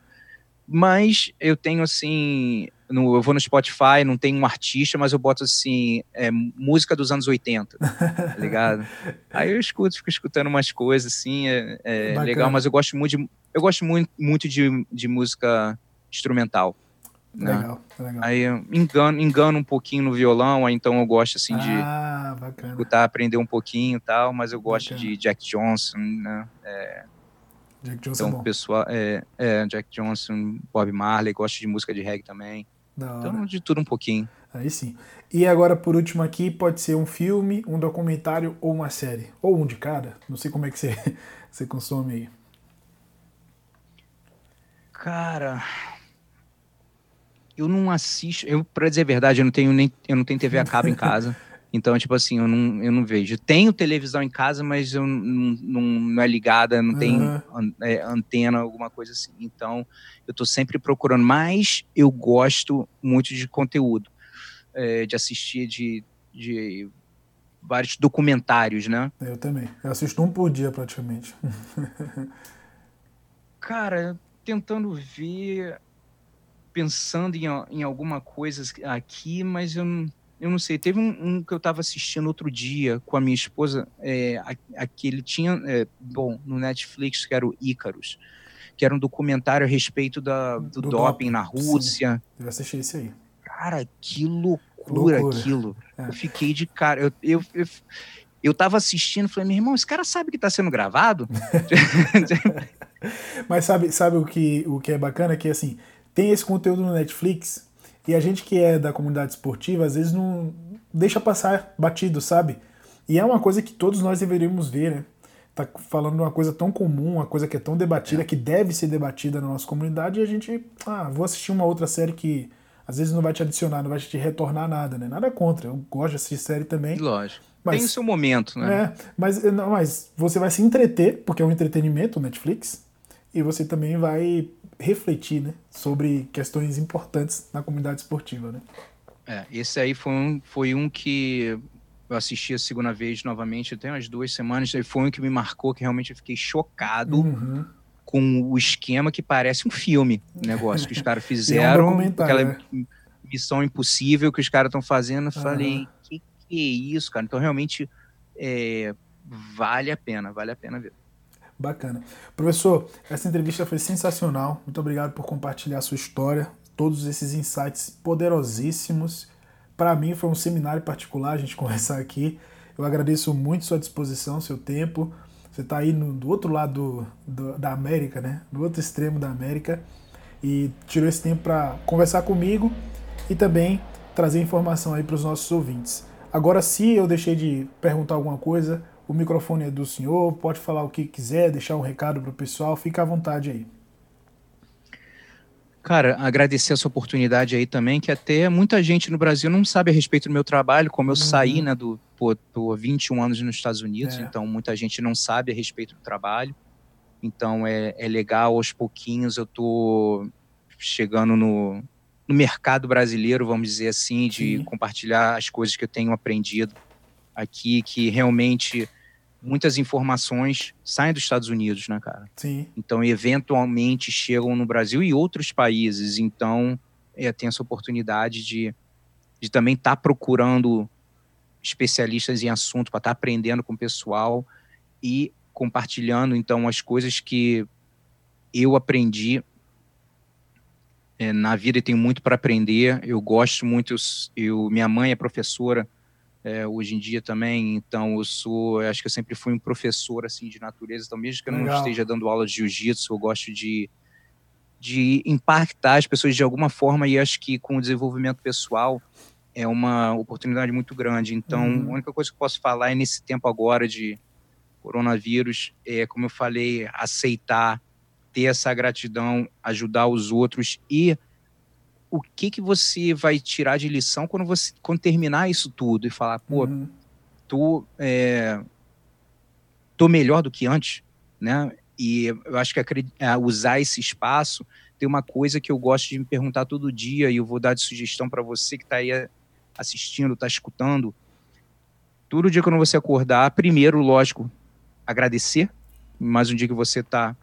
Mas eu tenho, assim, no, eu vou no Spotify, não tem um artista, mas eu boto, assim, é, música dos anos 80, tá ligado? Aí eu escuto, fico escutando umas coisas, assim, é, é legal, mas eu gosto muito de, eu gosto muito, muito de, de música instrumental. Né? Legal, legal. Aí engano, engano um pouquinho no violão, aí então eu gosto assim de ah, escutar, aprender um pouquinho e tal, mas eu gosto bacana. de Jack Johnson, né? É, Jack Johnson então, é pessoal, é, é, Jack Johnson, Bob Marley, gosto de música de reggae também. Então, de tudo um pouquinho. Aí sim. E agora, por último aqui, pode ser um filme, um documentário ou uma série. Ou um de cada. Não sei como é que você, você consome aí. Cara, eu não assisto. Eu, pra dizer a verdade, eu não tenho nem eu não tenho TV a cabo em casa. Então, tipo assim, eu não, eu não vejo. Tenho televisão em casa, mas eu não, não, não é ligada, não tem uhum. é, antena, alguma coisa assim. Então, eu tô sempre procurando. Mas eu gosto muito de conteúdo, é, de assistir de, de vários documentários, né? Eu também. Eu assisto um por dia, praticamente. Cara, tentando ver, pensando em, em alguma coisa aqui, mas eu não, eu não sei. Teve um, um que eu estava assistindo outro dia com a minha esposa, é, aquele tinha, é, bom, no Netflix, que era o Ícaros, que era um documentário a respeito da, do, do doping, na Rússia. Sim, eu assisti isso aí. Cara, que loucura, loucura. aquilo. É. Eu fiquei de cara. Eu, eu, eu, eu tava assistindo, falei, meu irmão, esse cara sabe que tá sendo gravado? Mas sabe, sabe o, que, o que é bacana? Que assim, tem esse conteúdo no Netflix e a gente que é da comunidade esportiva, às vezes não deixa passar batido, sabe? E é uma coisa que todos nós deveríamos ver, né? Tá falando de uma coisa tão comum, uma coisa que é tão debatida, é. que deve ser debatida na nossa comunidade, e a gente, ah, vou assistir uma outra série que às vezes não vai te adicionar, não vai te retornar nada, né? Nada contra, eu gosto de assistir série também. Lógico. Mas, Tem o seu momento, né? É, mas, não, mas você vai se entreter, porque é um entretenimento, Netflix, e você também vai refletir né, sobre questões importantes na comunidade esportiva. Né? É, esse aí foi um, foi um que eu assisti a segunda vez novamente, tem umas duas semanas, e foi um que me marcou, que realmente eu fiquei chocado uhum. com o esquema que parece um filme, negócio que os caras fizeram, é um aquela né? missão impossível que os caras estão fazendo, eu falei, uhum. que que é isso, cara? Então realmente é, vale a pena, vale a pena ver. Bacana. Professor, essa entrevista foi sensacional. Muito obrigado por compartilhar a sua história, todos esses insights poderosíssimos para mim foi um seminário particular a gente conversar aqui. Eu agradeço muito sua disposição, seu tempo. Você está aí no, do outro lado do, da América, né? Do outro extremo da América. E tirou esse tempo para conversar comigo e também trazer informação aí para os nossos ouvintes. Agora, se eu deixei de perguntar alguma coisa, o microfone é do senhor, pode falar o que quiser, deixar um recado para o pessoal, fica à vontade aí. Cara, agradecer essa oportunidade aí também, que até muita gente no Brasil não sabe a respeito do meu trabalho, como eu uhum. saí, né, do, tô 21 anos nos Estados Unidos, é. então muita gente não sabe a respeito do trabalho. Então é, é legal, aos pouquinhos eu tô chegando no, no mercado brasileiro, vamos dizer assim, de Sim. compartilhar as coisas que eu tenho aprendido aqui, que realmente muitas informações saem dos Estados Unidos, né, cara? Sim. Então, eventualmente chegam no Brasil e outros países. Então, é, tem essa oportunidade de, de também estar tá procurando especialistas em assunto para estar tá aprendendo com o pessoal e compartilhando, então, as coisas que eu aprendi é, na vida e tenho muito para aprender. Eu gosto muito, eu, minha mãe é professora, é, hoje em dia também, então eu sou, eu acho que eu sempre fui um professor assim de natureza, então mesmo que eu Legal. não esteja dando aula de jiu-jitsu, eu gosto de, de impactar as pessoas de alguma forma e acho que com o desenvolvimento pessoal é uma oportunidade muito grande. Então, uhum. a única coisa que eu posso falar é nesse tempo agora de coronavírus, é como eu falei, aceitar, ter essa gratidão, ajudar os outros e o que que você vai tirar de lição quando você quando terminar isso tudo e falar, pô, uhum. tô, é, tô melhor do que antes, né? E eu acho que é, usar esse espaço tem uma coisa que eu gosto de me perguntar todo dia e eu vou dar de sugestão para você que está aí assistindo, está escutando. Todo dia quando você acordar, primeiro, lógico, agradecer mais um dia que você está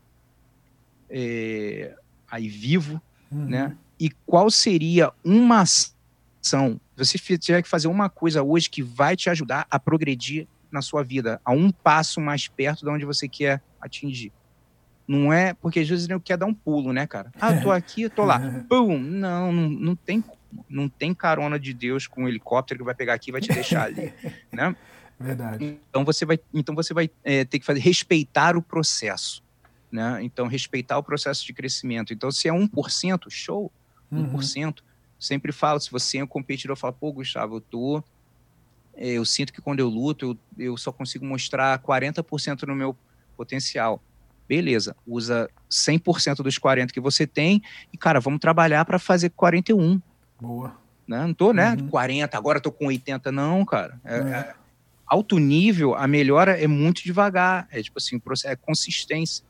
é, aí vivo, uhum. né? E qual seria uma ação, você tiver que fazer uma coisa hoje que vai te ajudar a progredir na sua vida, a um passo mais perto de onde você quer atingir. Não é porque às vezes eu quer dar um pulo, né, cara? Ah, tô aqui, tô lá. Pum! Não, não, não tem não tem carona de Deus com um helicóptero que vai pegar aqui e vai te deixar ali, né? Verdade. Então você vai, então você vai é, ter que fazer respeitar o processo, né? Então respeitar o processo de crescimento. Então se é 1%, show uhum. 1%. Sempre falo, se você é um competidor, fala, pô, Gustavo, eu tô. É, eu sinto que quando eu luto, eu, eu só consigo mostrar 40% no meu potencial. Beleza, usa 100% dos 40 que você tem e, cara, vamos trabalhar para fazer 41. Boa. Né? Não tô, né, uhum. 40, agora tô com 80, não, cara. É, é. É, alto nível, a melhora é muito devagar. É tipo assim, é consistência.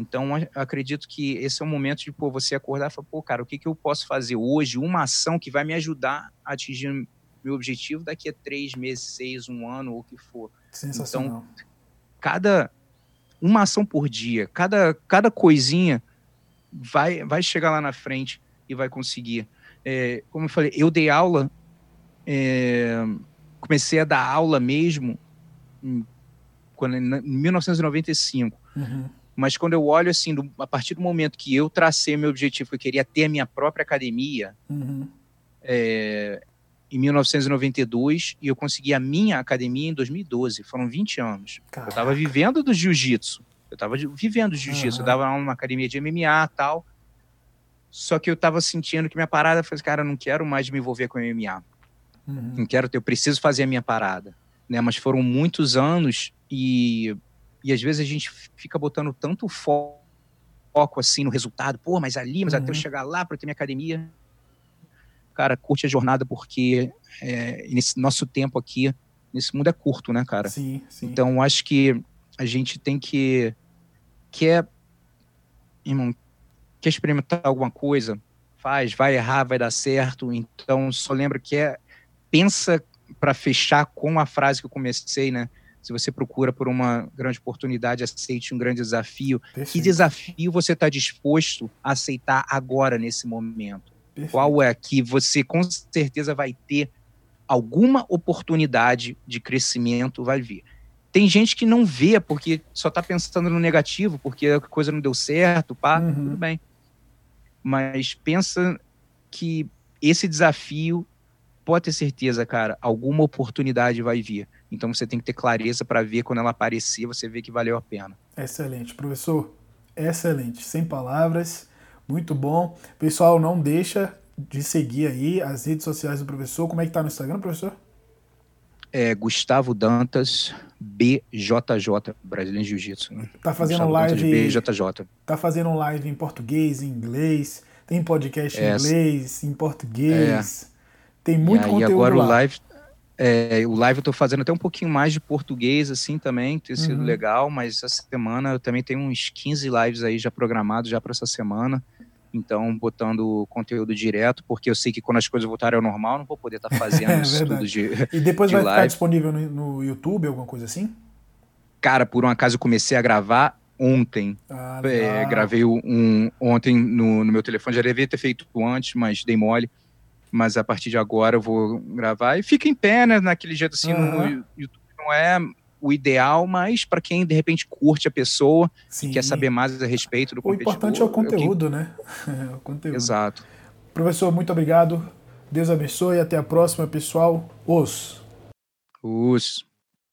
Então, acredito que esse é o momento de pô, você acordar e falar, pô, cara, o que, que eu posso fazer hoje? Uma ação que vai me ajudar a atingir meu objetivo daqui a três meses, seis, um ano, ou o que for. Sensacional. Então, cada uma ação por dia, cada, cada coisinha vai, vai chegar lá na frente e vai conseguir. É, como eu falei, eu dei aula, é, comecei a dar aula mesmo em, quando, em 1995. Uhum. Mas quando eu olho assim, do, a partir do momento que eu tracei meu objetivo, que eu queria ter a minha própria academia, uhum. é, em 1992, e eu consegui a minha academia em 2012. Foram 20 anos. Caraca. Eu estava vivendo do jiu-jitsu. Eu estava vivendo jiu-jitsu. Uhum. Eu dava uma academia de MMA e tal. Só que eu estava sentindo que minha parada foi, cara, eu não quero mais me envolver com MMA. Uhum. Não quero ter, eu preciso fazer a minha parada. Né? Mas foram muitos anos e e às vezes a gente fica botando tanto foco assim no resultado, pô, mas ali, mas uhum. até eu uhum. chegar lá para ter minha academia. Cara, curte a jornada porque é, nesse nosso tempo aqui, nesse mundo é curto, né, cara? Sim, sim. Então acho que a gente tem que quer, irmão, quer experimentar alguma coisa, faz, vai errar, vai dar certo. Então só lembra que é pensa para fechar com a frase que eu comecei, né? Se você procura por uma grande oportunidade, aceite um grande desafio. Perfeito. Que desafio você está disposto a aceitar agora, nesse momento? Perfeito. Qual é que você com certeza vai ter alguma oportunidade de crescimento, vai vir. Tem gente que não vê porque só está pensando no negativo, porque a coisa não deu certo, pá, uhum. tudo bem. Mas pensa que esse desafio pode ter certeza, cara, alguma oportunidade vai vir. Então você tem que ter clareza para ver quando ela aparecer, você vê que valeu a pena. Excelente, professor. Excelente. Sem palavras. Muito bom. Pessoal, não deixa de seguir aí as redes sociais do professor. Como é que tá no Instagram, professor? É Gustavo Dantas BJJ, Brasileiro Jiu-Jitsu. Né? Tá fazendo Gustavo live. BJJ. Tá fazendo live em português, em inglês. Tem podcast em é, inglês, em português. É. Tem muito e conteúdo. E agora lá. o live. É, o live eu tô fazendo até um pouquinho mais de português, assim, também, tem sido uhum. legal, mas essa semana eu também tenho uns 15 lives aí já programados já para essa semana. Então, botando conteúdo direto, porque eu sei que quando as coisas voltarem ao normal, não vou poder estar tá fazendo é, isso tudo de. E depois de vai live. ficar disponível no, no, YouTube, alguma coisa assim? Cara, por um acaso eu comecei a gravar ontem. Ah, é, gravei um ontem no, no meu telefone, já devia ter feito antes, mas dei mole. Mas a partir de agora eu vou gravar e fica em pé, né? Naquele jeito assim, uhum. no YouTube não é o ideal, mas para quem de repente curte a pessoa Sim. e quer saber mais a respeito do O importante é o conteúdo, eu... né? É o conteúdo. Exato. Professor, muito obrigado. Deus abençoe. Até a próxima, pessoal. Os. Os.